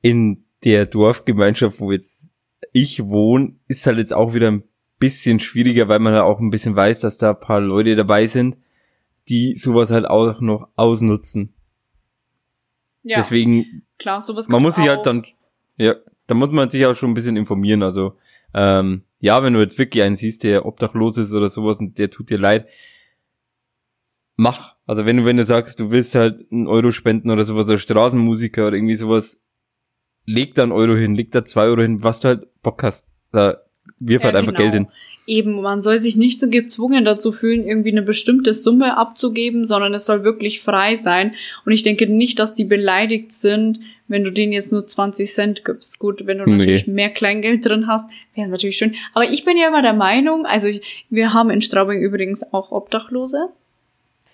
in der Dorfgemeinschaft, wo jetzt ich wohne, ist halt jetzt auch wieder ein bisschen schwieriger, weil man halt auch ein bisschen weiß, dass da ein paar Leute dabei sind, die sowas halt auch noch ausnutzen. Ja. Deswegen, klar, sowas man muss sich halt dann, ja, da muss man sich auch schon ein bisschen informieren. Also, ähm, ja, wenn du jetzt wirklich einen siehst, der obdachlos ist oder sowas und der tut dir leid, mach. Also wenn du, wenn du sagst, du willst halt einen Euro spenden oder sowas, oder Straßenmusiker oder irgendwie sowas, leg da einen Euro hin, leg da zwei Euro hin, was du halt Bock hast. Da wirf ja, halt einfach genau. Geld hin. Eben, man soll sich nicht so gezwungen dazu fühlen, irgendwie eine bestimmte Summe abzugeben, sondern es soll wirklich frei sein. Und ich denke nicht, dass die beleidigt sind, wenn du denen jetzt nur 20 Cent gibst. Gut, wenn du nee. natürlich mehr Kleingeld drin hast, wäre es natürlich schön. Aber ich bin ja immer der Meinung, also ich, wir haben in Straubing übrigens auch Obdachlose.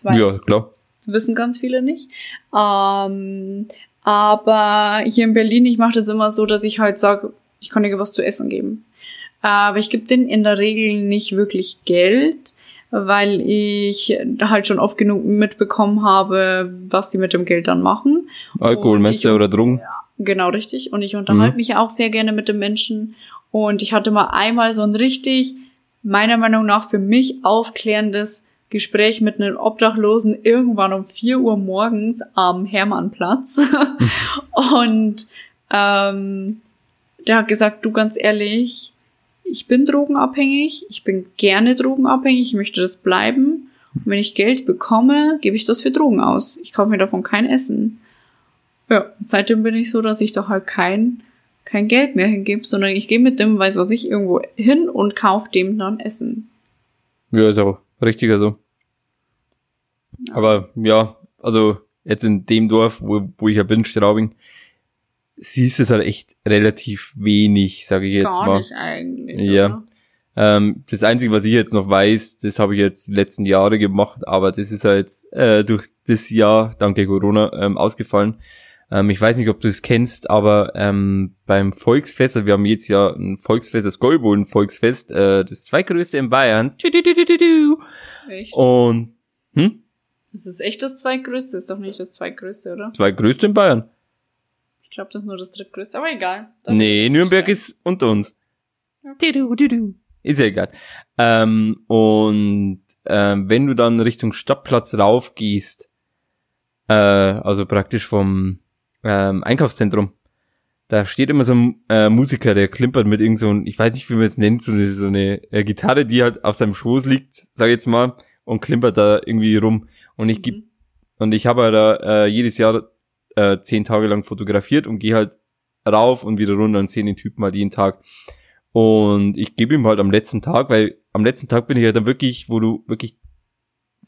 Weiß, ja, klar. Wissen ganz viele nicht. Ähm, aber hier in Berlin, ich mache das immer so, dass ich halt sage, ich kann dir was zu essen geben. Aber ich gebe denen in der Regel nicht wirklich Geld, weil ich halt schon oft genug mitbekommen habe, was sie mit dem Geld dann machen. Alkohol, du, oder Drogen? Ja, genau, richtig. Und ich unterhalte mhm. mich auch sehr gerne mit den Menschen. Und ich hatte mal einmal so ein richtig, meiner Meinung nach, für mich aufklärendes Gespräch mit einem Obdachlosen irgendwann um vier Uhr morgens am Hermannplatz. und ähm, der hat gesagt, du ganz ehrlich, ich bin drogenabhängig, ich bin gerne drogenabhängig, ich möchte das bleiben. Und wenn ich Geld bekomme, gebe ich das für Drogen aus. Ich kaufe mir davon kein Essen. Ja, seitdem bin ich so, dass ich doch halt kein, kein Geld mehr hingebe, sondern ich gehe mit dem, weiß was ich, irgendwo hin und kaufe dem dann Essen. Ja, ist auch richtiger so. Ja. Aber ja, also jetzt in dem Dorf, wo, wo ich ja bin, Straubing, siehst es halt echt relativ wenig, sage ich jetzt Gar mal. Nicht eigentlich, ja. Ähm, das Einzige, was ich jetzt noch weiß, das habe ich jetzt die letzten Jahre gemacht, aber das ist halt äh, durch das Jahr, danke Corona, ähm, ausgefallen. Ähm, ich weiß nicht, ob du es kennst, aber ähm, beim Volksfest, also wir haben jetzt ja ein Volksfest, das Goldbohlen Volksfest, äh, das zweitgrößte in Bayern. Echt? Und hm? Das ist echt das zweitgrößte, ist doch nicht das zweitgrößte, oder? Zweitgrößte in Bayern. Ich glaube, das ist nur das drittgrößte, aber egal. nee, Nürnberg ist unter uns. Okay. Du, du, du. Ist ja egal. Ähm, und ähm, wenn du dann Richtung Stadtplatz raufgehst, äh, also praktisch vom ähm, Einkaufszentrum, da steht immer so ein äh, Musiker, der klimpert mit irgend so ein, ich weiß nicht, wie man es nennt, so eine, so eine äh, Gitarre, die halt auf seinem Schoß liegt, sag ich jetzt mal, und klimpert da irgendwie rum. Und ich geb, mhm. und ich habe da äh, jedes Jahr äh, zehn Tage lang fotografiert und gehe halt rauf und wieder runter und sehe den Typen halt jeden Tag. Und ich gebe ihm halt am letzten Tag, weil am letzten Tag bin ich ja dann wirklich, wo du wirklich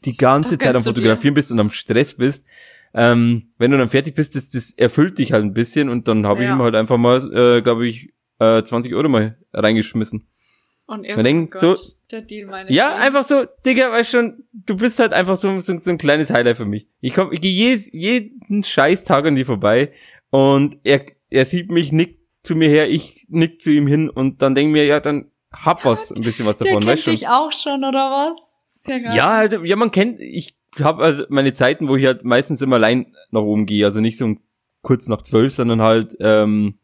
die ganze Zeit am Fotografieren bist und am Stress bist. Ähm, wenn du dann fertig bist, das, das erfüllt dich halt ein bisschen und dann habe ja. ich ihm halt einfach mal, äh, glaube ich, äh, 20 Euro mal reingeschmissen. Und er Man denkt so, der Deal meine Ja, Deal. einfach so, Digga, weißt schon, du bist halt einfach so, so, so ein kleines Highlight für mich. Ich komm, ich gehe jeden scheiß Tag an dir vorbei und er, er sieht mich, nickt zu mir her, ich nick zu ihm hin und dann denk mir, ja, dann hab was, ein bisschen was davon, der weißt kennt dich auch schon, oder was? Ist ja, geil. ja, also, ja, man kennt, ich habe also meine Zeiten, wo ich halt meistens immer allein nach oben gehe, also nicht so kurz nach zwölf, sondern halt, ähm,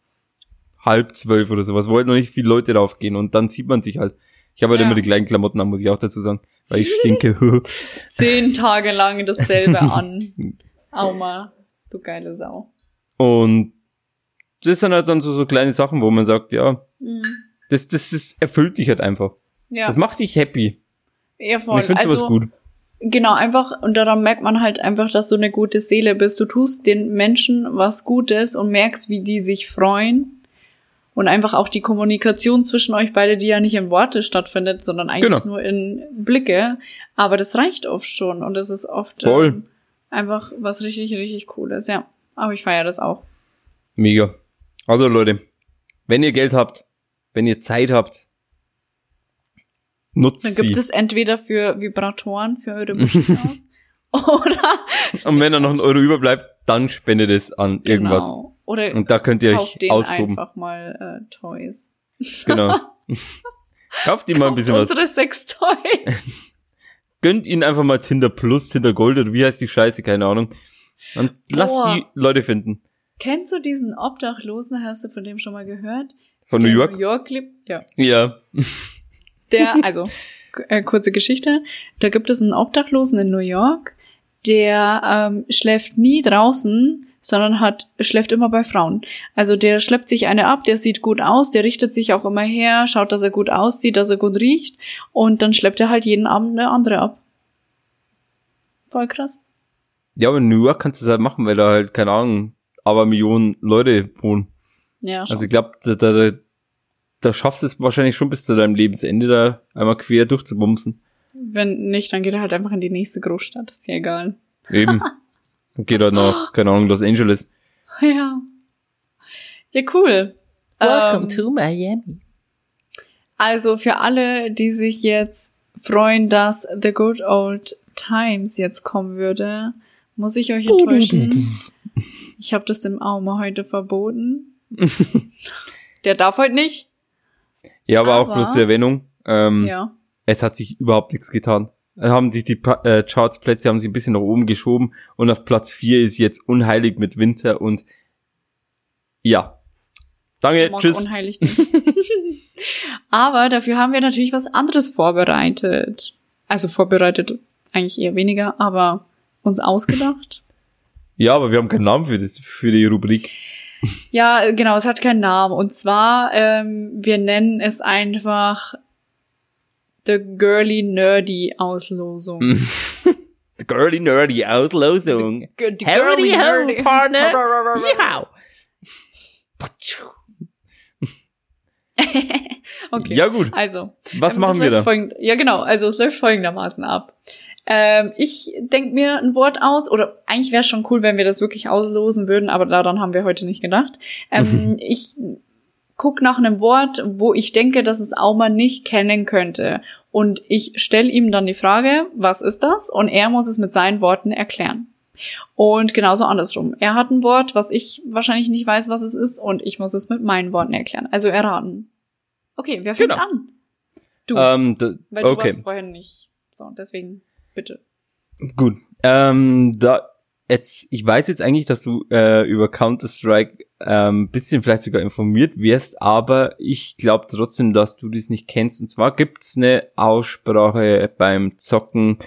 halb zwölf oder sowas, wo halt noch nicht viele Leute raufgehen und dann sieht man sich halt. Ich habe halt Ja. immer die gleichen Klamotten an, muss ich auch dazu sagen, weil ich stinke. Zehn Tage lang dasselbe an. Auma, du geile Sau. und das sind halt dann so, so kleine Sachen, wo man sagt, ja, Mhm. das, das ist, erfüllt dich halt einfach. Ja, Das macht dich happy. ja Und voll. ich finde sowas also, gut. Genau, einfach, und daran merkt man halt einfach, dass du eine gute Seele bist. Du tust den Menschen was Gutes und merkst, wie die sich freuen. Und einfach auch die Kommunikation zwischen euch beide, die ja nicht in Worte stattfindet, sondern eigentlich Genau. nur in Blicke. Aber das reicht oft schon und das ist oft. Ähm, einfach was richtig, richtig Cooles, ja. Aber ich feiere das auch. Mega. Also Leute, wenn ihr Geld habt, wenn ihr Zeit habt, nutzt Dann sie. gibt es entweder für Vibratoren für eure Muschelhaus oder Und wenn da noch ein Euro überbleibt, dann spendet es an irgendwas. Oder Und da könnt ihr euch austoben. einfach mal äh, Toys. Genau. Kauft ihm mal ein bisschen was. Unsere Sextoys. Gönnt ihnen einfach mal Tinder Plus, Tinder Gold oder wie heißt die Scheiße, keine Ahnung. Und lasst Boah. die Leute finden. Kennst du diesen Obdachlosen? Hast du von dem schon mal gehört? Von New York? New York lebt. Ja. Ja. Der, also, äh, kurze Geschichte. Da gibt es einen Obdachlosen in New York, der ähm, schläft nie draußen, sondern hat, schläft immer bei Frauen. Also der schleppt sich eine ab, der sieht gut aus, der richtet sich auch immer her, schaut, dass er gut aussieht, dass er gut riecht und dann schleppt er halt jeden Abend eine andere ab. Voll krass. Ja, aber in New York kannst du das halt machen, weil da halt, keine Ahnung, aber Millionen Leute wohnen. Ja, schon. Also ich glaube, da, da, da, da schaffst du es wahrscheinlich schon bis zu deinem Lebensende da einmal quer durchzubumsen. Wenn nicht, dann geht er halt einfach in die nächste Großstadt, ist ja egal. Eben. Und geht halt nach, keine Ahnung, Los Angeles. Ja. Ja, cool. Ähm, to Miami. Also für alle, die sich jetzt freuen, dass The Good Old Times jetzt kommen würde, muss ich euch enttäuschen. Ich habe das dem Aume heute verboten. Der darf heute nicht. Ja, aber, auch Aber- bloß zur Erwähnung. Ähm, Ja. Es hat sich überhaupt nichts getan. Haben sich die äh, Chartsplätze haben sich ein bisschen nach oben geschoben und auf Platz 4 ist jetzt unheilig mit Winter und ja. Danke, tschüss. unheilig nicht. Aber dafür haben wir natürlich was anderes vorbereitet. Also vorbereitet eigentlich eher weniger, aber uns ausgedacht. Ja, aber wir haben keinen Namen für das, für die Rubrik. Ja, genau, es hat keinen Namen. Und zwar, ähm, wir nennen es einfach The Girly Nerdy Auslosung. The Girly Nerdy Auslosung. Die Howdy Girly Nerdy. Partner. Yeehaw. okay. Ja gut, Also, was ähm, machen wir da? ja, genau. Also es läuft folgendermaßen ab. Ähm, ich denk mir ein Wort aus, oder eigentlich wäre es schon cool, wenn wir das wirklich auslosen würden, aber daran haben wir heute nicht gedacht. Ähm, ich guck nach einem Wort, wo ich denke, dass es Auma nicht kennen könnte. Und ich stelle ihm dann die Frage, was ist das? Und er muss es mit seinen Worten erklären. Und genauso andersrum. Er hat ein Wort, was ich wahrscheinlich nicht weiß, was es ist, und ich muss es mit meinen Worten erklären. Also erraten. Okay, wer fängt Genau. an? Du. Ähm, Weil du okay, warst vorhin nicht. So, deswegen, bitte. gut. Ähm, da jetzt, ich weiß jetzt eigentlich, dass du äh, über Counter-Strike ähm, bisschen vielleicht sogar informiert wirst, aber ich glaube trotzdem, dass du das nicht kennst. Und zwar gibt's eine Aussprache beim Zocken,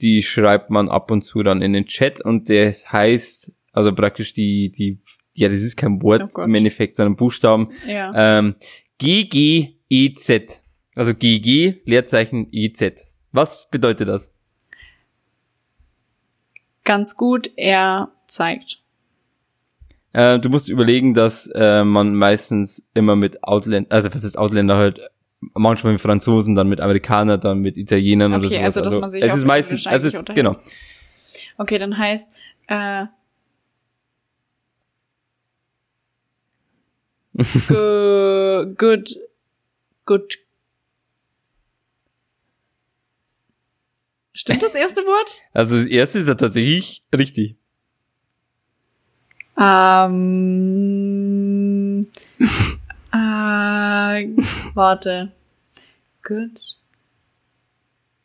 die schreibt man ab und zu dann in den Chat und das heißt, also praktisch die, die, ja, das ist kein Wort Oh im Endeffekt, sondern Buchstaben. Ja. Ähm, GGEZ. Also GG, Leerzeichen EZ. Was bedeutet das? Ganz gut, er zeigt. Äh, du musst überlegen, dass äh, man meistens immer mit Ausländern, also was ist Ausländer halt, manchmal mit Franzosen, dann mit Amerikanern, dann mit Italienern oder Okay, sowas. also, dass man sich es auf ist meistens, es ist, unterhält. genau. Okay, dann heißt, äh, Go- good, good. Stimmt das erste Wort? Also das erste ist ja tatsächlich richtig. Ähm, äh, warte. Good.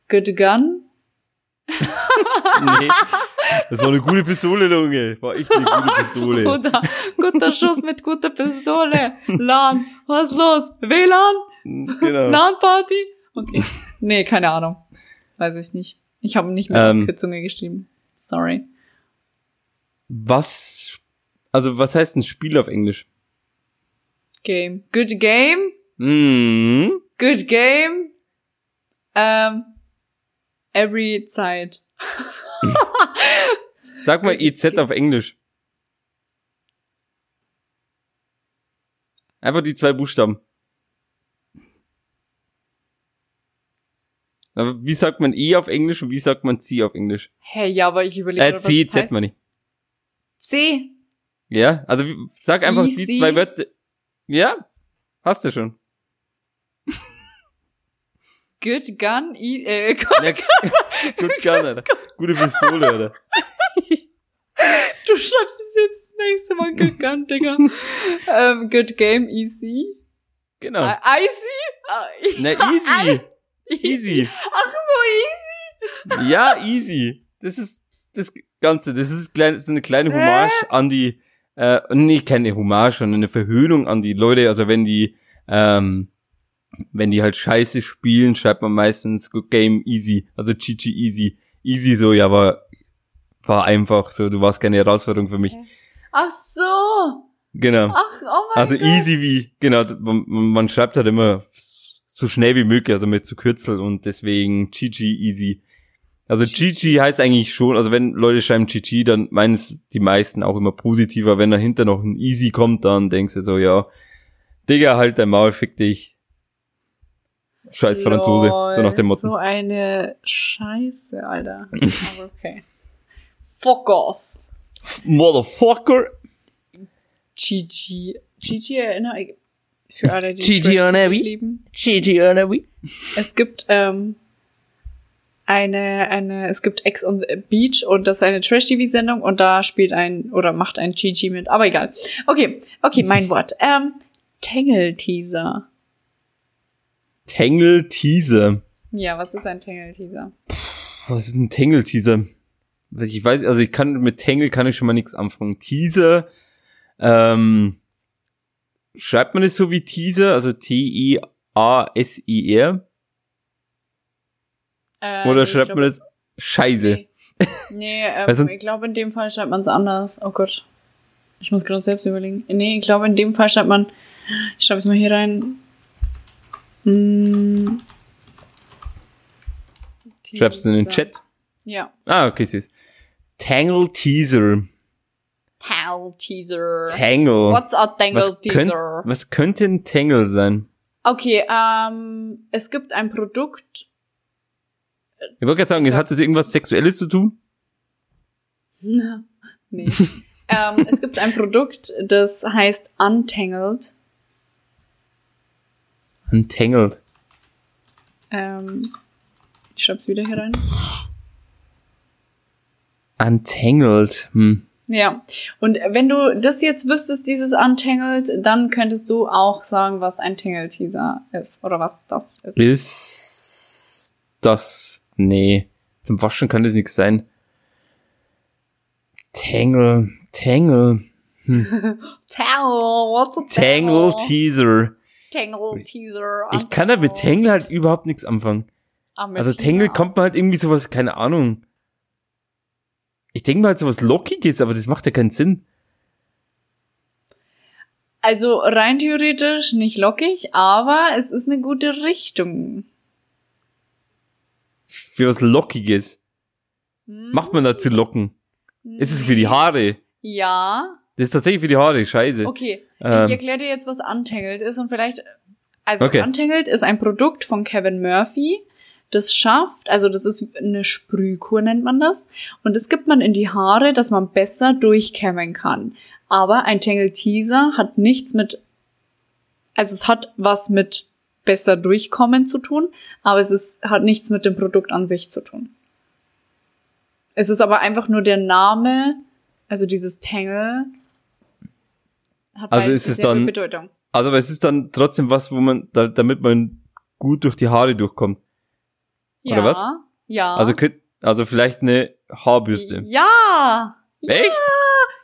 Good gun? nee. Das war eine gute Pistole, Junge. War echt eine gute Pistole. Guter, guter Schuss mit guter Pistole. LAN, was los? WLAN? Genau. LAN-Party? Okay. Nee, keine Ahnung. Weiß ich nicht. Ich habe nicht mehr Ähm. Abkürzungen geschrieben. Sorry. Was, also was heißt ein Spiel auf Englisch? Game. Good game? Mhm. Good game? Ähm, every Zeit. Sag mal EZ auf Englisch. Einfach die zwei Buchstaben. Aber wie sagt man E auf Englisch und wie sagt man C auf Englisch? Hey, ja, aber ich überlege Äh, gerade, C, was das Z heißt. meine ich. C. Ja, also sag einfach die Easy. zwei Wörter. Ja, hast du schon. Good gun, e äh, Ja, gut kann, Alter. Gute Pistole, Alter. du schreibst es jetzt das nächste Mal Good gun, Digga. ähm, good game, easy. Genau. Äh, icy? Ah, Na, easy. Easy. Ach so, easy. Ja, easy. Das ist das Ganze. Das ist, klein, das ist eine kleine Hommage an die, äh, nee, keine Hommage, sondern eine Verhöhnung an die Leute. Also wenn die, ähm, wenn die halt scheiße spielen, schreibt man meistens Good Game Easy. Also GG Easy. Easy so, ja, war, war einfach so. Du warst keine Herausforderung für mich. Ach so. Genau. Ach, oh mein Also Gott. easy wie, genau, man, man schreibt halt immer so schnell wie möglich, also mit zu Kürzel und deswegen GG easy. Also GG heißt eigentlich schon, also wenn Leute schreiben GG, dann meinen es die meisten auch immer positiver. Wenn dahinter noch ein easy kommt, dann denkst du so, ja, Digga, halt dein Maul, fick dich. Scheiß Franzose, Lol, so nach dem Motto. So eine Scheiße, Alter. Aber okay. Fuck off. Motherfucker. GG. GG erinnere ich. Für alle, die Abby. lieben. Es gibt ähm, eine, eine, es gibt Ex on the Beach und das ist eine Trash-TV-Sendung und da spielt ein oder macht ein GG mit. Aber egal. Okay, okay, mein Wort. Ähm, Tangle-Teaser. Tangle Teaser. Ja, was ist ein Tangle-Teaser? Was ist ein Tangle-Teaser? Ich weiß, also ich kann mit Tangle kann ich schon mal nichts anfangen. Teaser, ähm, schreibt man es so wie Teaser, also T-I-A-S-I-R? Äh, Oder schreibt ich man glaub- das Scheiße? Nee, nee ähm, ich glaube, in dem Fall schreibt man es anders. Oh Gott. Ich muss gerade selbst überlegen. Nee, ich glaube, in dem Fall schreibt man. Ich schreibe es mal hier rein. Hm, Schreibst du in den. Chat? Ja. Ah, okay, siehst. Tangle Teaser. Tangle Teaser. Tangle. What's a Tangle was, könnt, Teaser? was könnte ein Tangle sein? Okay, ähm, es gibt ein Produkt. Ich wollte gerade sagen, es hat das irgendwas Sexuelles zu tun? nee. ähm, es gibt ein Produkt, das heißt Untangled. Untangled. Ähm, ich schreib's wieder hier rein. Untangled. Hm. Ja, und wenn du das jetzt wüsstest, dieses Untangled, dann könntest du auch sagen, was ein Tangle-Teaser ist oder was das ist. Ist das. Nee. Zum Waschen kann das nichts sein. Tangle. Tangle. Tangle, what's a Tangle Teaser. Tangle Teaser. Ich kann da mit Tangle halt überhaupt nichts anfangen. Ah, Also. Tangle kommt mir halt irgendwie sowas, keine Ahnung. Ich denke mal halt sowas Lockiges, aber das macht ja keinen Sinn. Also rein theoretisch nicht lockig, aber es ist eine gute Richtung. Für was Lockiges. Hm? Macht man dazu Locken? Ist es für die Haare? Ja. Das ist tatsächlich für die Haare, scheiße. Okay, Ähm. ich erkläre dir jetzt, was Untangled ist und vielleicht, also Okay. Untangled ist ein Produkt von Kevin Murphy, das schafft, also das ist eine Sprühkur nennt man das und das gibt man in die Haare, dass man besser durchkämmen kann. Aber ein Tangle Teaser hat nichts mit, also es hat was mit besser durchkommen zu tun, aber es ist, hat nichts mit dem Produkt an sich zu tun. Es ist aber einfach nur der Name, also dieses Tangle, hat Also ist es dann- Bedeutung. Also, aber es ist dann trotzdem was, wo man, da, damit man gut durch die Haare durchkommt. Ja, oder was? Ja. Also Also vielleicht eine Haarbürste. Ja! Echt?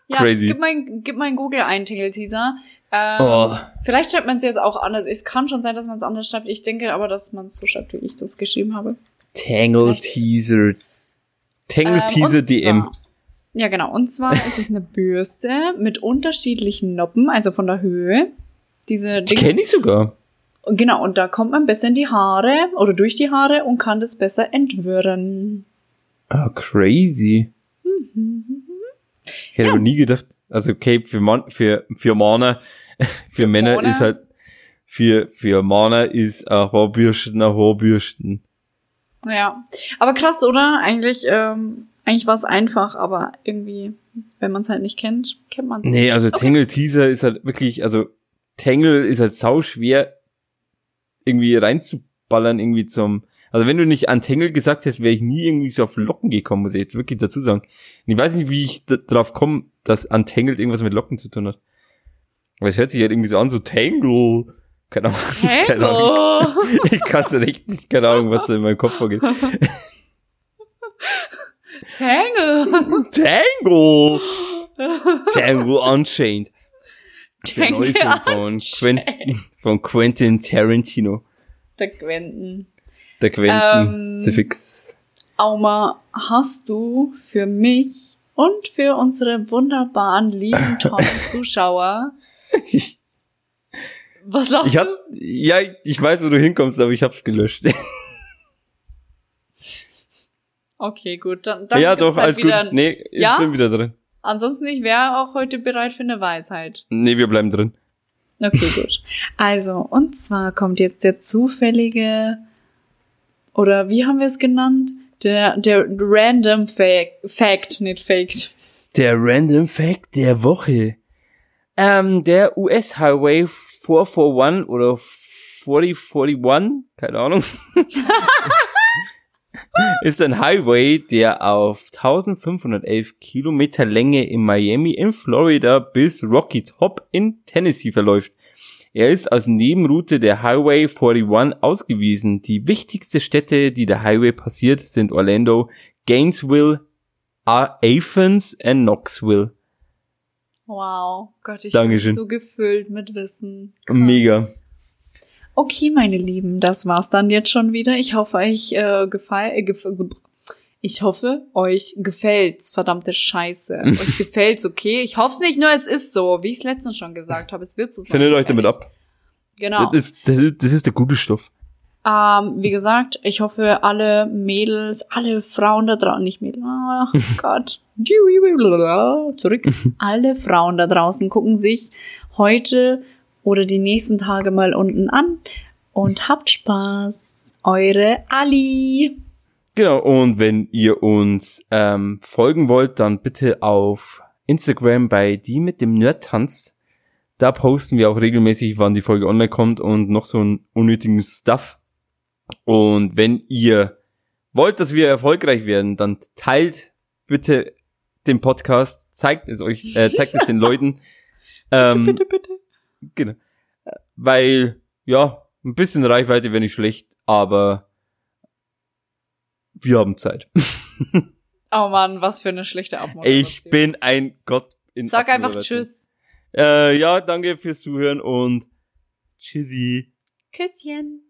Ja, Crazy. Gib mein, gib mein Google ein, Tingle Teaser. Ähm, Oh. Vielleicht schreibt man es jetzt auch anders. Es kann schon sein, dass man es anders schreibt. Ich denke aber, dass man es so schreibt, wie ich das geschrieben habe. Tangle Vielleicht- Teaser. Tangle Ähm, Teaser DM. zwar- Ja, genau. Und zwar ist es eine Bürste mit unterschiedlichen Noppen, also von der Höhe. Diese Die Dinge. kenne ich sogar. Genau, und da kommt man besser in die Haare oder durch die Haare und kann das besser entwirren. Ah, crazy. Ich hätte aber nie gedacht, also Cape für Mann, für, für Männer, für, Männer Männer? ist halt, für, für Männer ist ein Haarbürsten ein Haarbürsten. Ja. Aber krass, oder? Eigentlich, ähm, eigentlich war es einfach, aber irgendwie, wenn man es halt nicht kennt, kennt man es. Nee, also Tangle Teaser ist halt wirklich, also Tangle ist halt sau schwer irgendwie reinzuballern irgendwie zum, also wenn du nicht an Tangle gesagt hättest, wäre ich nie irgendwie so auf Locken gekommen, muss ich jetzt wirklich dazu sagen. Und ich weiß nicht, wie ich da- drauf komme, dass Untangled irgendwas mit Locken zu tun hat. Aber es hört sich halt irgendwie so an, so Tangle. Keine Ahnung. Keine Ahnung. Ich kann es echt nicht, keine Ahnung, was da in meinem Kopf vorgeht. Tango! Tango! Tango Unchained. Der neue Film von, Unchained. Quentin, von Quentin Tarantino. Der Quentin. Der Quentin. Ähm, The Fix. Auma, hast du für mich und für unsere wunderbaren, lieben, tollen Zuschauer was lachst ich hab, du? ja, ich weiß, wo du hinkommst, aber ich hab's gelöscht. Okay, gut, dann, dann ja, doch, halt alles wieder, gut. Nee, ich Ja? bin wieder drin. Ansonsten, ich wäre auch heute bereit für eine Weisheit. Nee, wir bleiben drin. Okay, gut. Also, und zwar kommt jetzt der zufällige, oder wie haben wir es genannt? Der, der Random Fact, Fact, nicht Faked. Der Random Fact der Woche. Ähm, der US Highway 441 oder 4041, keine Ahnung, ist ein Highway, der auf 1511 Kilometer Länge in Miami in Florida bis Rocky Top in Tennessee verläuft. Er ist als Nebenroute der Highway 41 ausgewiesen. Die wichtigste Städte, die der Highway passiert, sind Orlando, Gainesville, A- Athens und Knoxville. Wow. Gott, ich Dankeschön. bin so gefüllt mit Wissen. Krass. Mega. Okay, meine Lieben, das war's dann jetzt schon wieder. Ich hoffe, euch äh, gefall, äh, gef ich hoffe, euch gefällt's, verdammte Scheiße. euch gefällt's, okay? Ich hoffe nicht nur, es ist so, wie ich es letztens schon gesagt habe. Es wird so sein. Findet euch damit ab. Genau. Das, ist, das, ist, das ist der gute Stoff. Ähm, wie gesagt, ich hoffe, alle Mädels, alle Frauen da draußen, nicht Mädels, oh Gott, zurück. Alle Frauen da draußen gucken sich heute oder die nächsten Tage mal unten an und habt Spaß. Eure Ali. Genau, und wenn ihr uns ähm, folgen wollt, dann bitte auf Instagram bei die mit dem Nerd tanzt. Da posten wir auch regelmäßig, wann die Folge online kommt und noch so einen unnötigen Stuff. Und wenn ihr wollt, dass wir erfolgreich werden, dann teilt bitte den Podcast, zeigt es euch, äh, zeigt es den Leuten. Ähm, bitte, bitte. Genau. Weil, ja, ein bisschen Reichweite wäre nicht schlecht, aber wir haben Zeit. Oh Mann, was für eine schlechte Abmoderation. Ich bin ein Gott in Sag einfach. Tschüss. Äh, ja, danke fürs Zuhören und tschüssi. Küsschen.